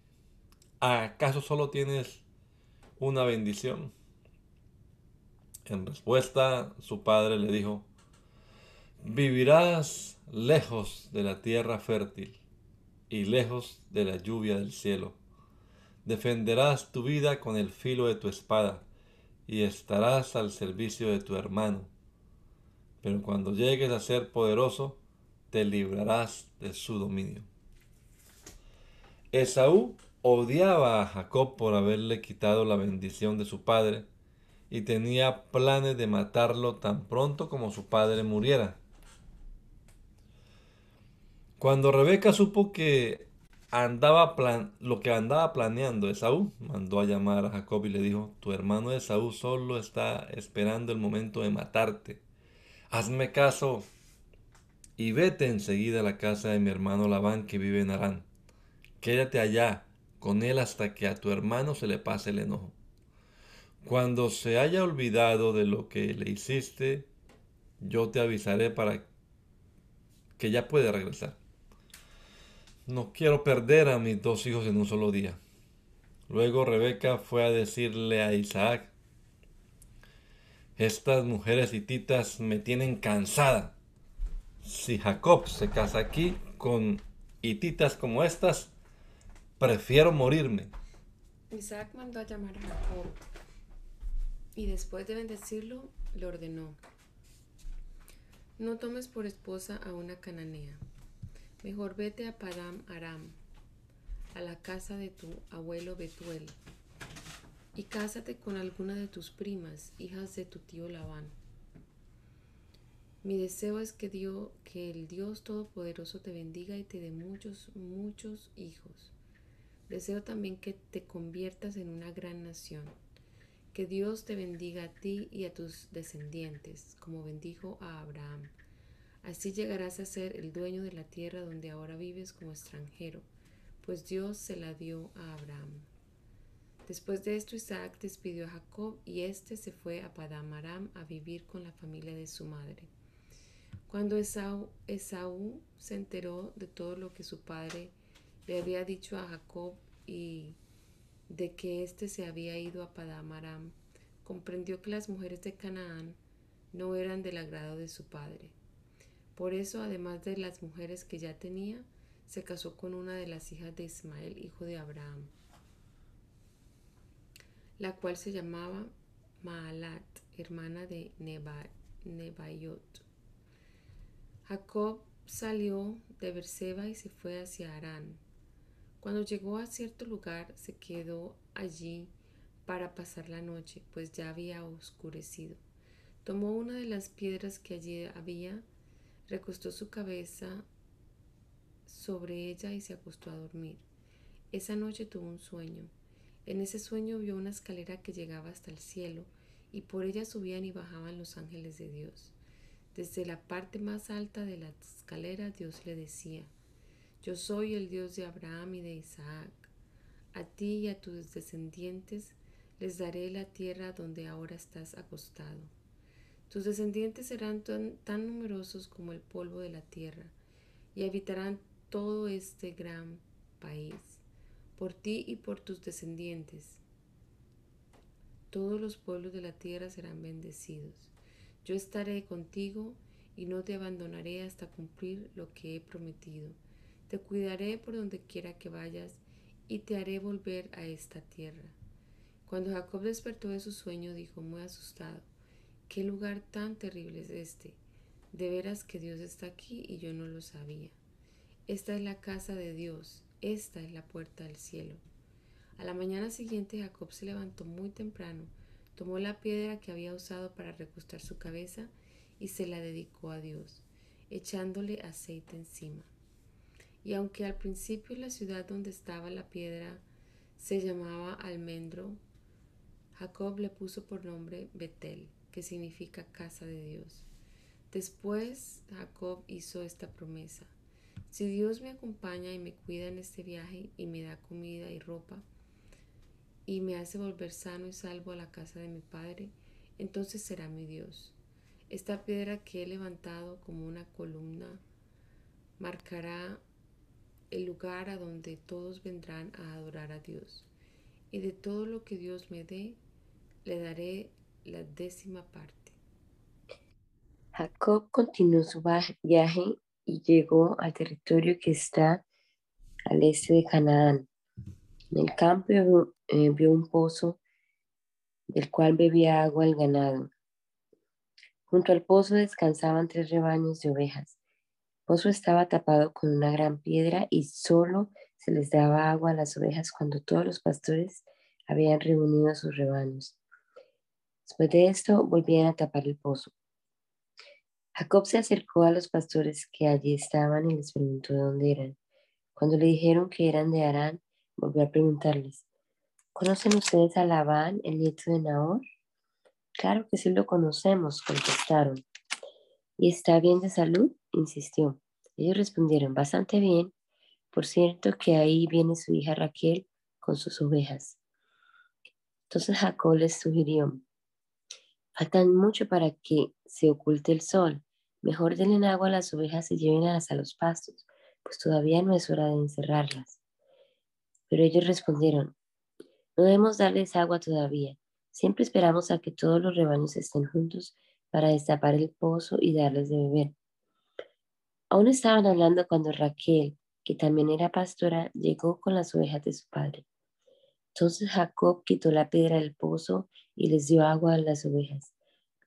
¿Acaso solo tienes una bendición. En respuesta, su padre le dijo, vivirás lejos de la tierra fértil y lejos de la lluvia del cielo. Defenderás tu vida con el filo de tu espada y estarás al servicio de tu hermano. Pero cuando llegues a ser poderoso, te librarás de su dominio. Esaú odiaba a Jacob por haberle quitado la bendición de su padre y tenía planes de matarlo tan pronto como su padre muriera. Cuando Rebeca supo que andaba plan, lo que andaba planeando Esaú, mandó a llamar a Jacob y le dijo, tu hermano Esaú solo está esperando el momento de matarte. Hazme caso y vete enseguida a la casa de mi hermano Labán que vive en Arán. Quédate allá con él hasta que a tu hermano se le pase el enojo. Cuando se haya olvidado de lo que le hiciste, yo te avisaré para que ya puede regresar. No quiero perder a mis dos hijos en un solo día. Luego Rebeca fue a decirle a Isaac, estas mujeres hititas me tienen cansada. Si Jacob se casa aquí con hititas como estas, prefiero morirme. Isaac mandó a llamar a Jacob y después de bendecirlo, le ordenó, no tomes por esposa a una cananea, mejor vete a Padam Aram, a la casa de tu abuelo Betuel, y cásate con alguna de tus primas, hijas de tu tío Labán. Mi deseo es que, Dios, que el Dios Todopoderoso te bendiga y te dé muchos, muchos hijos. Deseo también que te conviertas en una gran nación que Dios te bendiga a ti y a tus descendientes, como bendijo a Abraham. Así llegarás a ser el dueño de la tierra donde ahora vives como extranjero, pues Dios se la dio a Abraham. Después de esto Isaac despidió a Jacob y éste se fue a Padam Aram a vivir con la familia de su madre. Cuando Esaú, se enteró de todo lo que su padre le había dicho a Jacob y de que éste se había ido a Padamaram, comprendió que las mujeres de Canaán no eran del agrado de su padre. Por eso, además de las mujeres que ya tenía, se casó con una de las hijas de Ismael, hijo de Abraham, la cual se llamaba Maalat, hermana de Nebaiot. Jacob salió de Berseba y se fue hacia Arán. Cuando llegó a cierto lugar se quedó allí para pasar la noche, pues ya había oscurecido. Tomó una de las piedras que allí había, recostó su cabeza sobre ella y se acostó a dormir. Esa noche tuvo un sueño. En ese sueño vio una escalera que llegaba hasta el cielo y por ella subían y bajaban los ángeles de Dios. Desde la parte más alta de la escalera Dios le decía, yo soy el Dios de Abraham y de Isaac. A ti y a tus descendientes les daré la tierra donde ahora estás acostado. Tus descendientes serán tan, numerosos como el polvo de la tierra y habitarán todo este gran país, por ti y por tus descendientes. Todos los pueblos de la tierra serán bendecidos. Yo estaré contigo y no te abandonaré hasta cumplir lo que he prometido te cuidaré por donde quiera que vayas y te haré volver a esta tierra. Cuando Jacob despertó de su sueño, dijo muy asustado, ¿qué lugar tan terrible es este? De veras que Dios está aquí y yo no lo sabía. Esta es la casa de Dios, esta es la puerta del cielo. A la mañana siguiente Jacob se levantó muy temprano, tomó la piedra que había usado para recostar su cabeza y se la dedicó a Dios, echándole aceite encima. Y aunque al principio la ciudad donde estaba la piedra se llamaba Almendro, Jacob le puso por nombre Betel, que significa casa de Dios. Después Jacob hizo esta promesa. Si Dios me acompaña y me cuida en este viaje y me da comida y ropa y me hace volver sano y salvo a la casa de mi padre, entonces será mi Dios. Esta piedra que he levantado como una columna marcará el lugar a donde todos vendrán a adorar a Dios. Y de todo lo que Dios me dé, le daré la décima parte. Jacob continuó su viaje y llegó al territorio que está al este de Canaán. En el campo vio, eh, un pozo del cual bebía agua el ganado. Junto al pozo descansaban tres rebaños de ovejas. El pozo estaba tapado con una gran piedra y solo se les daba agua a las ovejas cuando todos los pastores habían reunido sus rebaños. Después de esto volvían a tapar el pozo. Jacob se acercó a los pastores que allí estaban y les preguntó de dónde eran. Cuando le dijeron que eran de Arán, volvió a preguntarles, ¿conocen ustedes a Labán, el nieto de Nahor? Claro que sí lo conocemos, contestaron. ¿Y está bien de salud? insistió. Ellos respondieron, bastante bien. Por cierto que ahí viene su hija Raquel con sus ovejas. Entonces Jacob les sugirió, faltan mucho para que se oculte el sol. Mejor denle agua a las ovejas y llévenlas a los pastos, pues todavía no es hora de encerrarlas. Pero ellos respondieron, no debemos darles agua todavía. Siempre esperamos a que todos los rebaños estén juntos para destapar el pozo y darles de beber. Aún estaban hablando cuando Raquel, que también era pastora, llegó con las ovejas de su padre. Entonces Jacob quitó la piedra del pozo y les dio agua a las ovejas.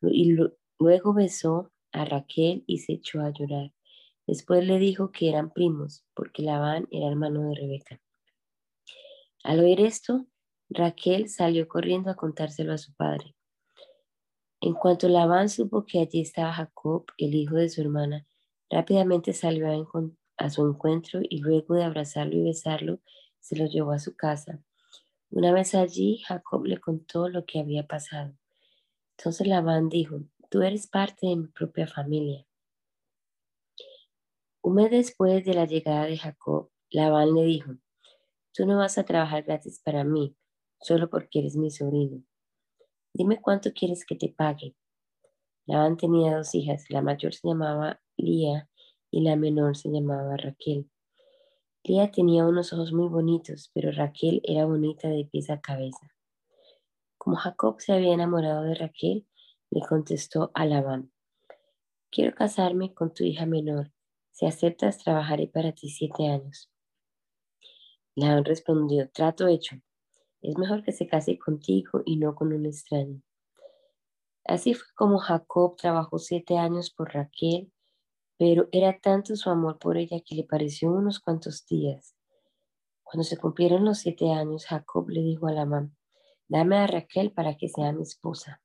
Y luego besó a Raquel y se echó a llorar. Después le dijo que eran primos, porque Labán era hermano de Rebeca. Al oír esto, Raquel salió corriendo a contárselo a su padre. En cuanto Labán supo que allí estaba Jacob, el hijo de su hermana, rápidamente salió a, su encuentro y luego de abrazarlo y besarlo, se lo llevó a su casa. Una vez allí, Jacob le contó lo que había pasado. Entonces Labán dijo, tú eres parte de mi propia familia. Un mes después de la llegada de Jacob, Labán le dijo, tú no vas a trabajar gratis para mí, solo porque eres mi sobrino. Dime cuánto quieres que te pague. Labán tenía dos hijas, la mayor se llamaba Lía y la menor se llamaba Raquel. Lía tenía unos ojos muy bonitos, pero Raquel era bonita de pies a cabeza. Como Jacob se había enamorado de Raquel, le contestó a Labán, quiero casarme con tu hija menor. Si aceptas, trabajaré para ti siete años. Labán respondió, trato hecho. Es mejor que se case contigo y no con un extraño. Así fue como Jacob trabajó siete años por Raquel, pero era tanto su amor por ella que le pareció unos cuantos días. Cuando se cumplieron los siete años, Jacob le dijo a Labán, dame a Raquel para que sea mi esposa.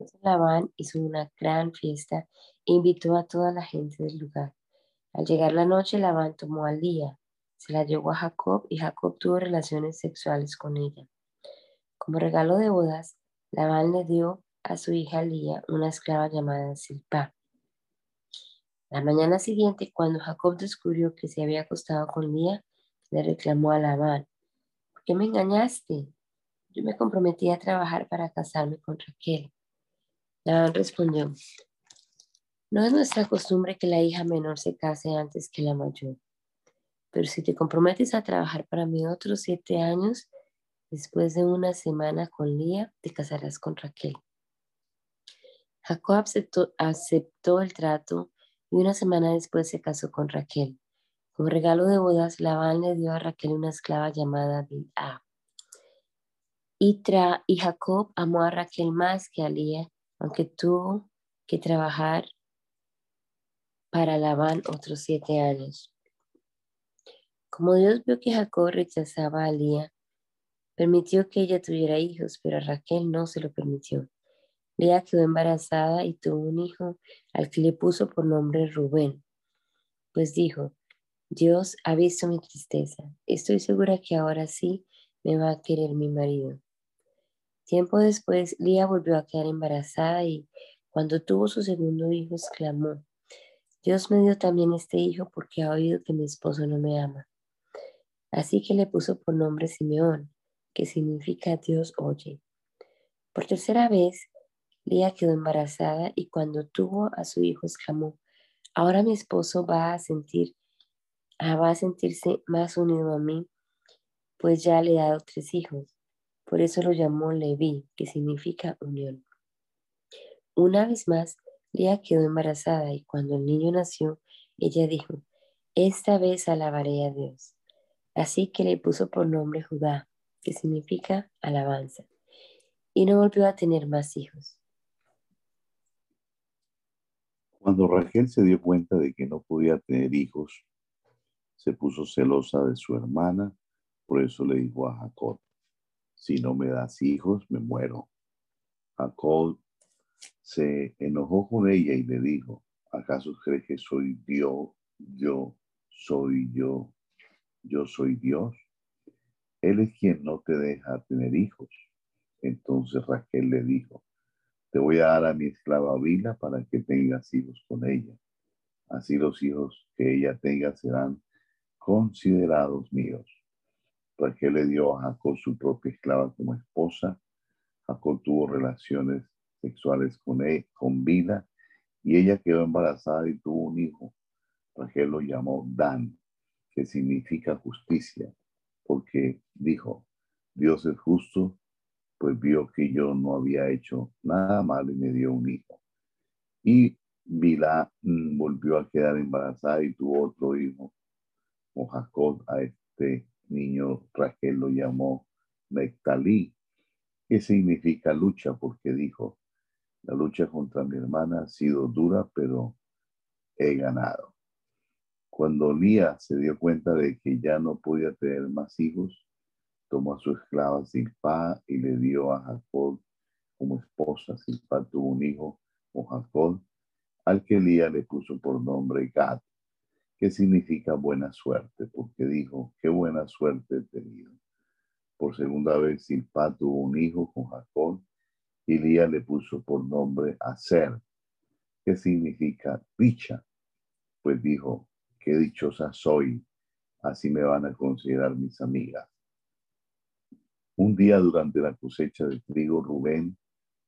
Entonces Labán hizo una gran fiesta e invitó a toda la gente del lugar. Al llegar la noche, Labán tomó al día, se la llevó a Jacob y Jacob tuvo relaciones sexuales con ella. Como regalo de bodas, Labán le dio a su hija Lía una esclava llamada Silpa. La mañana siguiente, cuando Jacob descubrió que se había acostado con Lía, le reclamó a Labán, ¿por qué me engañaste? Yo me comprometí a trabajar para casarme con Raquel. Labán respondió, no es nuestra costumbre que la hija menor se case antes que la mayor. Pero si te comprometes a trabajar para mí otros siete años, después de una semana con Lía, te casarás con Raquel. Jacob aceptó, aceptó el trato y una semana después se casó con Raquel. Como regalo de bodas, Labán le dio a Raquel una esclava llamada Bilha. Y, y Jacob amó a Raquel más que a Lía, aunque tuvo que trabajar para Labán otros siete años. Como Dios vio que Jacob rechazaba a Lía, permitió que ella tuviera hijos, pero a Raquel no se lo permitió. Lía quedó embarazada y tuvo un hijo al que le puso por nombre Rubén, pues dijo, Dios ha visto mi tristeza, estoy segura que ahora sí me va a querer mi marido. Tiempo después, Lía volvió a quedar embarazada y cuando tuvo su segundo hijo exclamó, Dios me dio también este hijo porque ha oído que mi esposo no me ama. Así que le puso por nombre Simeón, que significa Dios oye. Por tercera vez, Lía quedó embarazada y cuando tuvo a su hijo exclamó, ahora mi esposo va a sentir, ah, va a sentirse más unido a mí, pues ya le he dado tres hijos. Por eso lo llamó Leví, que significa unión. Una vez más, Lía quedó embarazada y cuando el niño nació, ella dijo, esta vez alabaré a Dios. Así que le puso por nombre Judá, que significa alabanza. y no volvió a tener más hijos. Cuando Raquel se dio cuenta de que no podía tener hijos, se puso celosa de su hermana, por eso le dijo a Jacob, si no me das hijos, me muero. Jacob se enojó con ella y le dijo, ¿acaso crees que soy Dios? Yo soy yo, yo soy Dios. Él es quien no te deja tener hijos. Entonces Raquel le dijo, te voy a dar a mi esclava Vila para que tengas hijos con ella. Así los hijos que ella tenga serán considerados míos. Raquel le dio a Jacob su propia esclava como esposa. Jacob tuvo relaciones sexuales con, él, con y ella quedó embarazada y tuvo un hijo. Raquel lo llamó Dan, que significa justicia, porque dijo, Dios es justo, pues vio que yo no había hecho nada malo y me dio un hijo. Y Vila mm, volvió a quedar embarazada y tuvo otro hijo. O Jacob a este niño Raquel lo llamó Nectalí, que significa lucha, porque dijo, la lucha contra mi hermana ha sido dura, pero he ganado. Cuando Lía se dio cuenta de que ya no podía tener más hijos, tomó a su esclava Silpa y le dio a Jacob como esposa. Silpa tuvo un hijo con Jacob, al que Lía le puso por nombre Gad, que significa buena suerte, porque dijo, qué buena suerte he tenido. Por segunda vez Silpa tuvo un hijo con Jacob y Lía le puso por nombre Aser, que significa dicha, pues dijo, qué dichosa soy, así me van a considerar mis amigas. Un día durante la cosecha de trigo, Rubén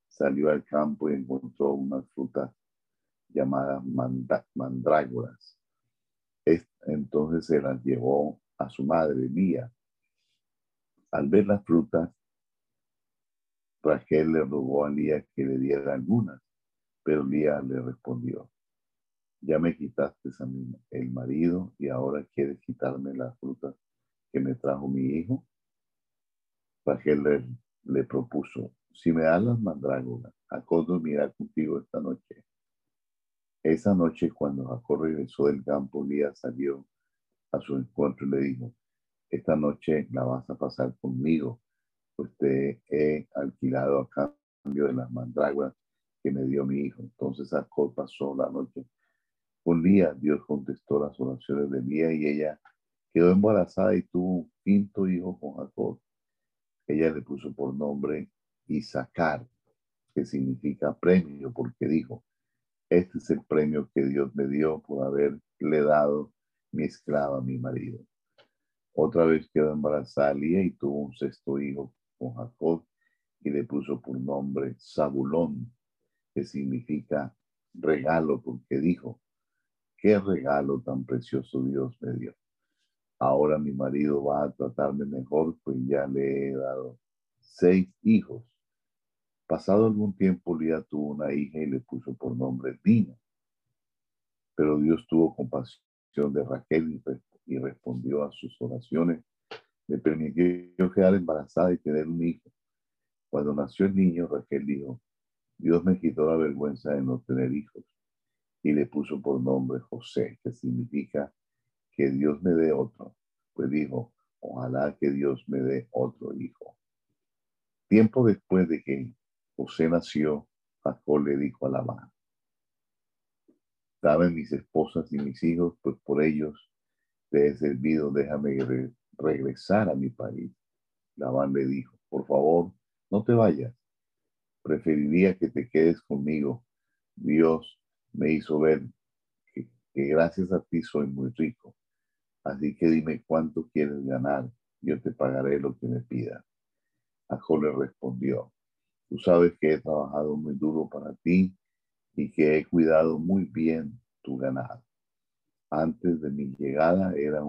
salió al campo y encontró unas frutas llamadas mandrágoras. Entonces se las llevó a su madre, Lía. Al ver las frutas, Raquel le rogó a Lía que le diera algunas, pero Lía le respondió, ya me quitaste a mí el marido y ahora quieres quitarme las frutas que me trajo mi hijo. Raquel le, propuso, si me das las mandrágoras, Jacob dormirá contigo esta noche. Esa noche cuando Jacob regresó del campo, Lía salió a su encuentro y le dijo, esta noche la vas a pasar conmigo pues te he alquilado a cambio de las mandrágoras que me dio mi hijo. Entonces Jacob pasó la noche un día. Dios contestó las oraciones de Lía y ella quedó embarazada y tuvo un quinto hijo con Jacob. Ella le puso por nombre Isaacar, que significa premio, porque dijo, este es el premio que Dios me dio por haberle dado mi esclava a mi marido. Otra vez quedó embarazada Lía y tuvo un sexto hijo con Jacob y le puso por nombre Zabulón, que significa regalo, porque dijo, qué regalo tan precioso Dios me dio. Ahora mi marido va a tratarme mejor, pues ya le he dado seis hijos. Pasado algún tiempo, Lía tuvo una hija y le puso por nombre Dina. Pero Dios tuvo compasión de Raquel y respondió a sus oraciones le permitió quedar embarazada y tener un hijo. Cuando nació el niño, Raquel dijo, Dios me quitó la vergüenza de no tener hijos y le puso por nombre José, que significa que Dios me dé otro. Pues dijo, ojalá que Dios me dé otro hijo. Tiempo después de que José nació, Jacob le dijo a Labán, dame mis esposas y mis hijos, pues por ellos te he servido, déjame regresar a mi país. Labán le dijo, por favor, no te vayas. Preferiría que te quedes conmigo. Dios me hizo ver que, gracias a ti soy muy rico. Así que dime cuánto quieres ganar. Yo te pagaré lo que me pidas. Jacob le respondió, tú sabes que he trabajado muy duro para ti y que he cuidado muy bien tu ganado. Antes de mi llegada era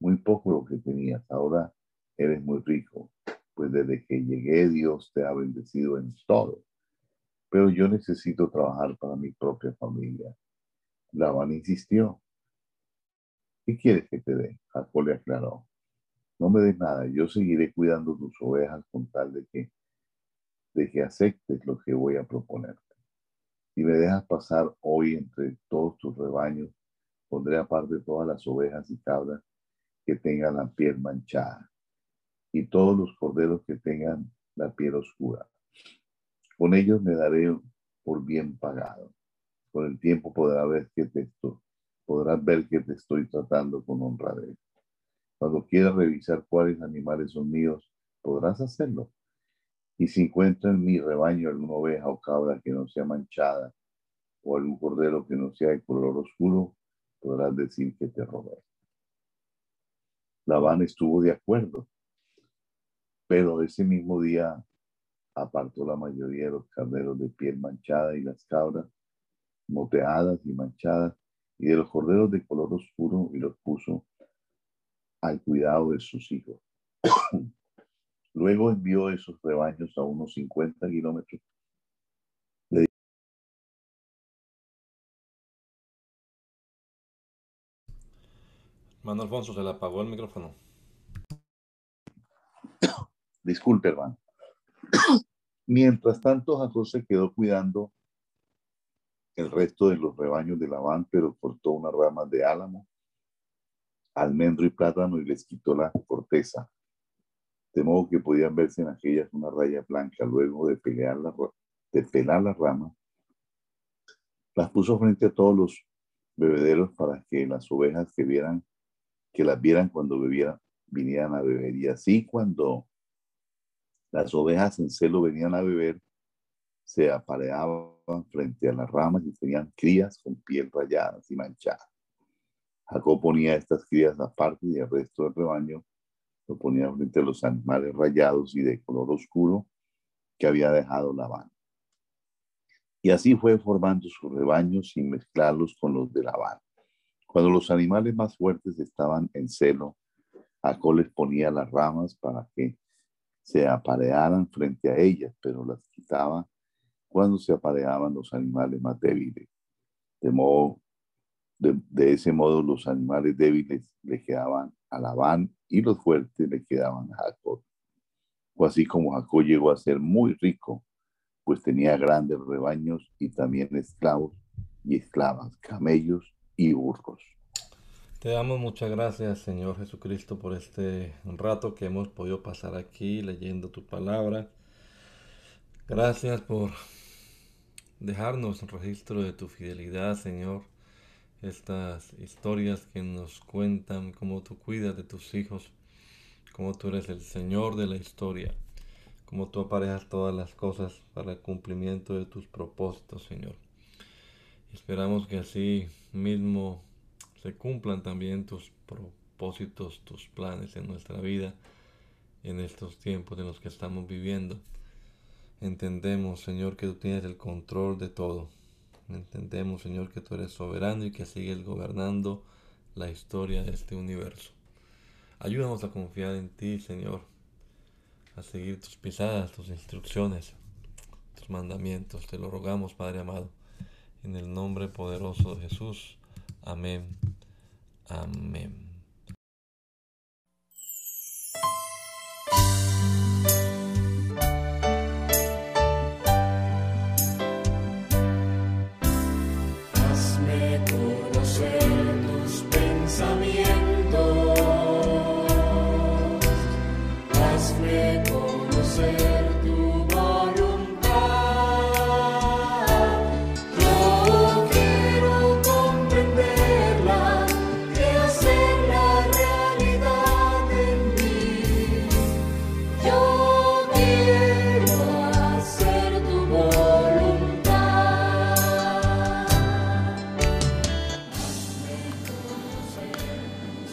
muy poco lo que tenías, ahora eres muy rico, pues desde que llegué Dios te ha bendecido en todo. Pero yo necesito trabajar para mi propia familia. Labán insistió. ¿Qué quieres que te dé? Jacob le aclaró. No me des nada, yo seguiré cuidando tus ovejas con tal de que de que aceptes lo que voy a proponerte. Si me dejas pasar hoy entre todos tus rebaños, pondré aparte todas las ovejas y cabras que tengan la piel manchada y todos los corderos que tengan la piel oscura. Con ellos me daré por bien pagado. Con el tiempo podrás ver que te estoy, podrás ver que te estoy tratando con honradez. Cuando quieras revisar cuáles animales son míos, podrás hacerlo. Y si encuentras en mi rebaño alguna oveja o cabra que no sea manchada, o algún cordero que no sea de color oscuro, podrás decir que te robé. Labán estuvo de acuerdo, pero ese mismo día apartó la mayoría de los carneros de piel manchada y las cabras moteadas y manchadas, y de los corderos de color oscuro, y los puso al cuidado de sus hijos. Luego envió esos rebaños a unos 50 kilómetros Hermano Alfonso, se le apagó el micrófono. (coughs) Disculpe, hermano. (coughs) Mientras tanto, Jacob se quedó cuidando el resto de los rebaños de Labán, pero cortó unas ramas de álamo, almendro y plátano y les quitó la corteza, de modo que podían verse en aquellas una raya blanca. Luego de, pelear la, de pelar las ramas, las puso frente a todos los bebederos para que las ovejas que vieran que las vieran cuando bebieran, vinieran a beber. Y así cuando las ovejas en celo venían a beber, se apareaban frente a las ramas y tenían crías con piel rayadas y manchadas. Jacob ponía estas crías aparte y el resto del rebaño lo ponía frente a los animales rayados y de color oscuro que había dejado Labán. Y así fue formando sus rebaños sin mezclarlos con los de Labán. Cuando los animales más fuertes estaban en celo, Jacob les ponía las ramas para que se aparearan frente a ellas, pero las quitaba cuando se apareaban los animales más débiles. De, modo, de, ese modo los animales débiles le quedaban a Labán y los fuertes le quedaban a Jacob. Fue así como Jacob llegó a ser muy rico, pues tenía grandes rebaños y también esclavos y esclavas, camellos y burros. Te damos muchas gracias, Señor Jesucristo, por este rato que hemos podido pasar aquí leyendo tu palabra. Gracias por dejarnos registro de tu fidelidad, Señor. Estas historias que nos cuentan cómo tú cuidas de tus hijos, cómo tú eres el Señor de la historia, cómo tú aparejas todas las cosas para el cumplimiento de tus propósitos, Señor. Esperamos que así mismo se cumplan también tus propósitos, tus planes en nuestra vida en estos tiempos en los que estamos viviendo. Entendemos, Señor, que tú tienes el control de todo. Entendemos, Señor, que tú eres soberano y que sigues gobernando la historia de este universo. Ayúdanos a confiar en ti, Señor, a seguir tus pisadas, tus instrucciones, tus mandamientos. Te lo rogamos, Padre amado, en el nombre poderoso de Jesús. Amén. Amén.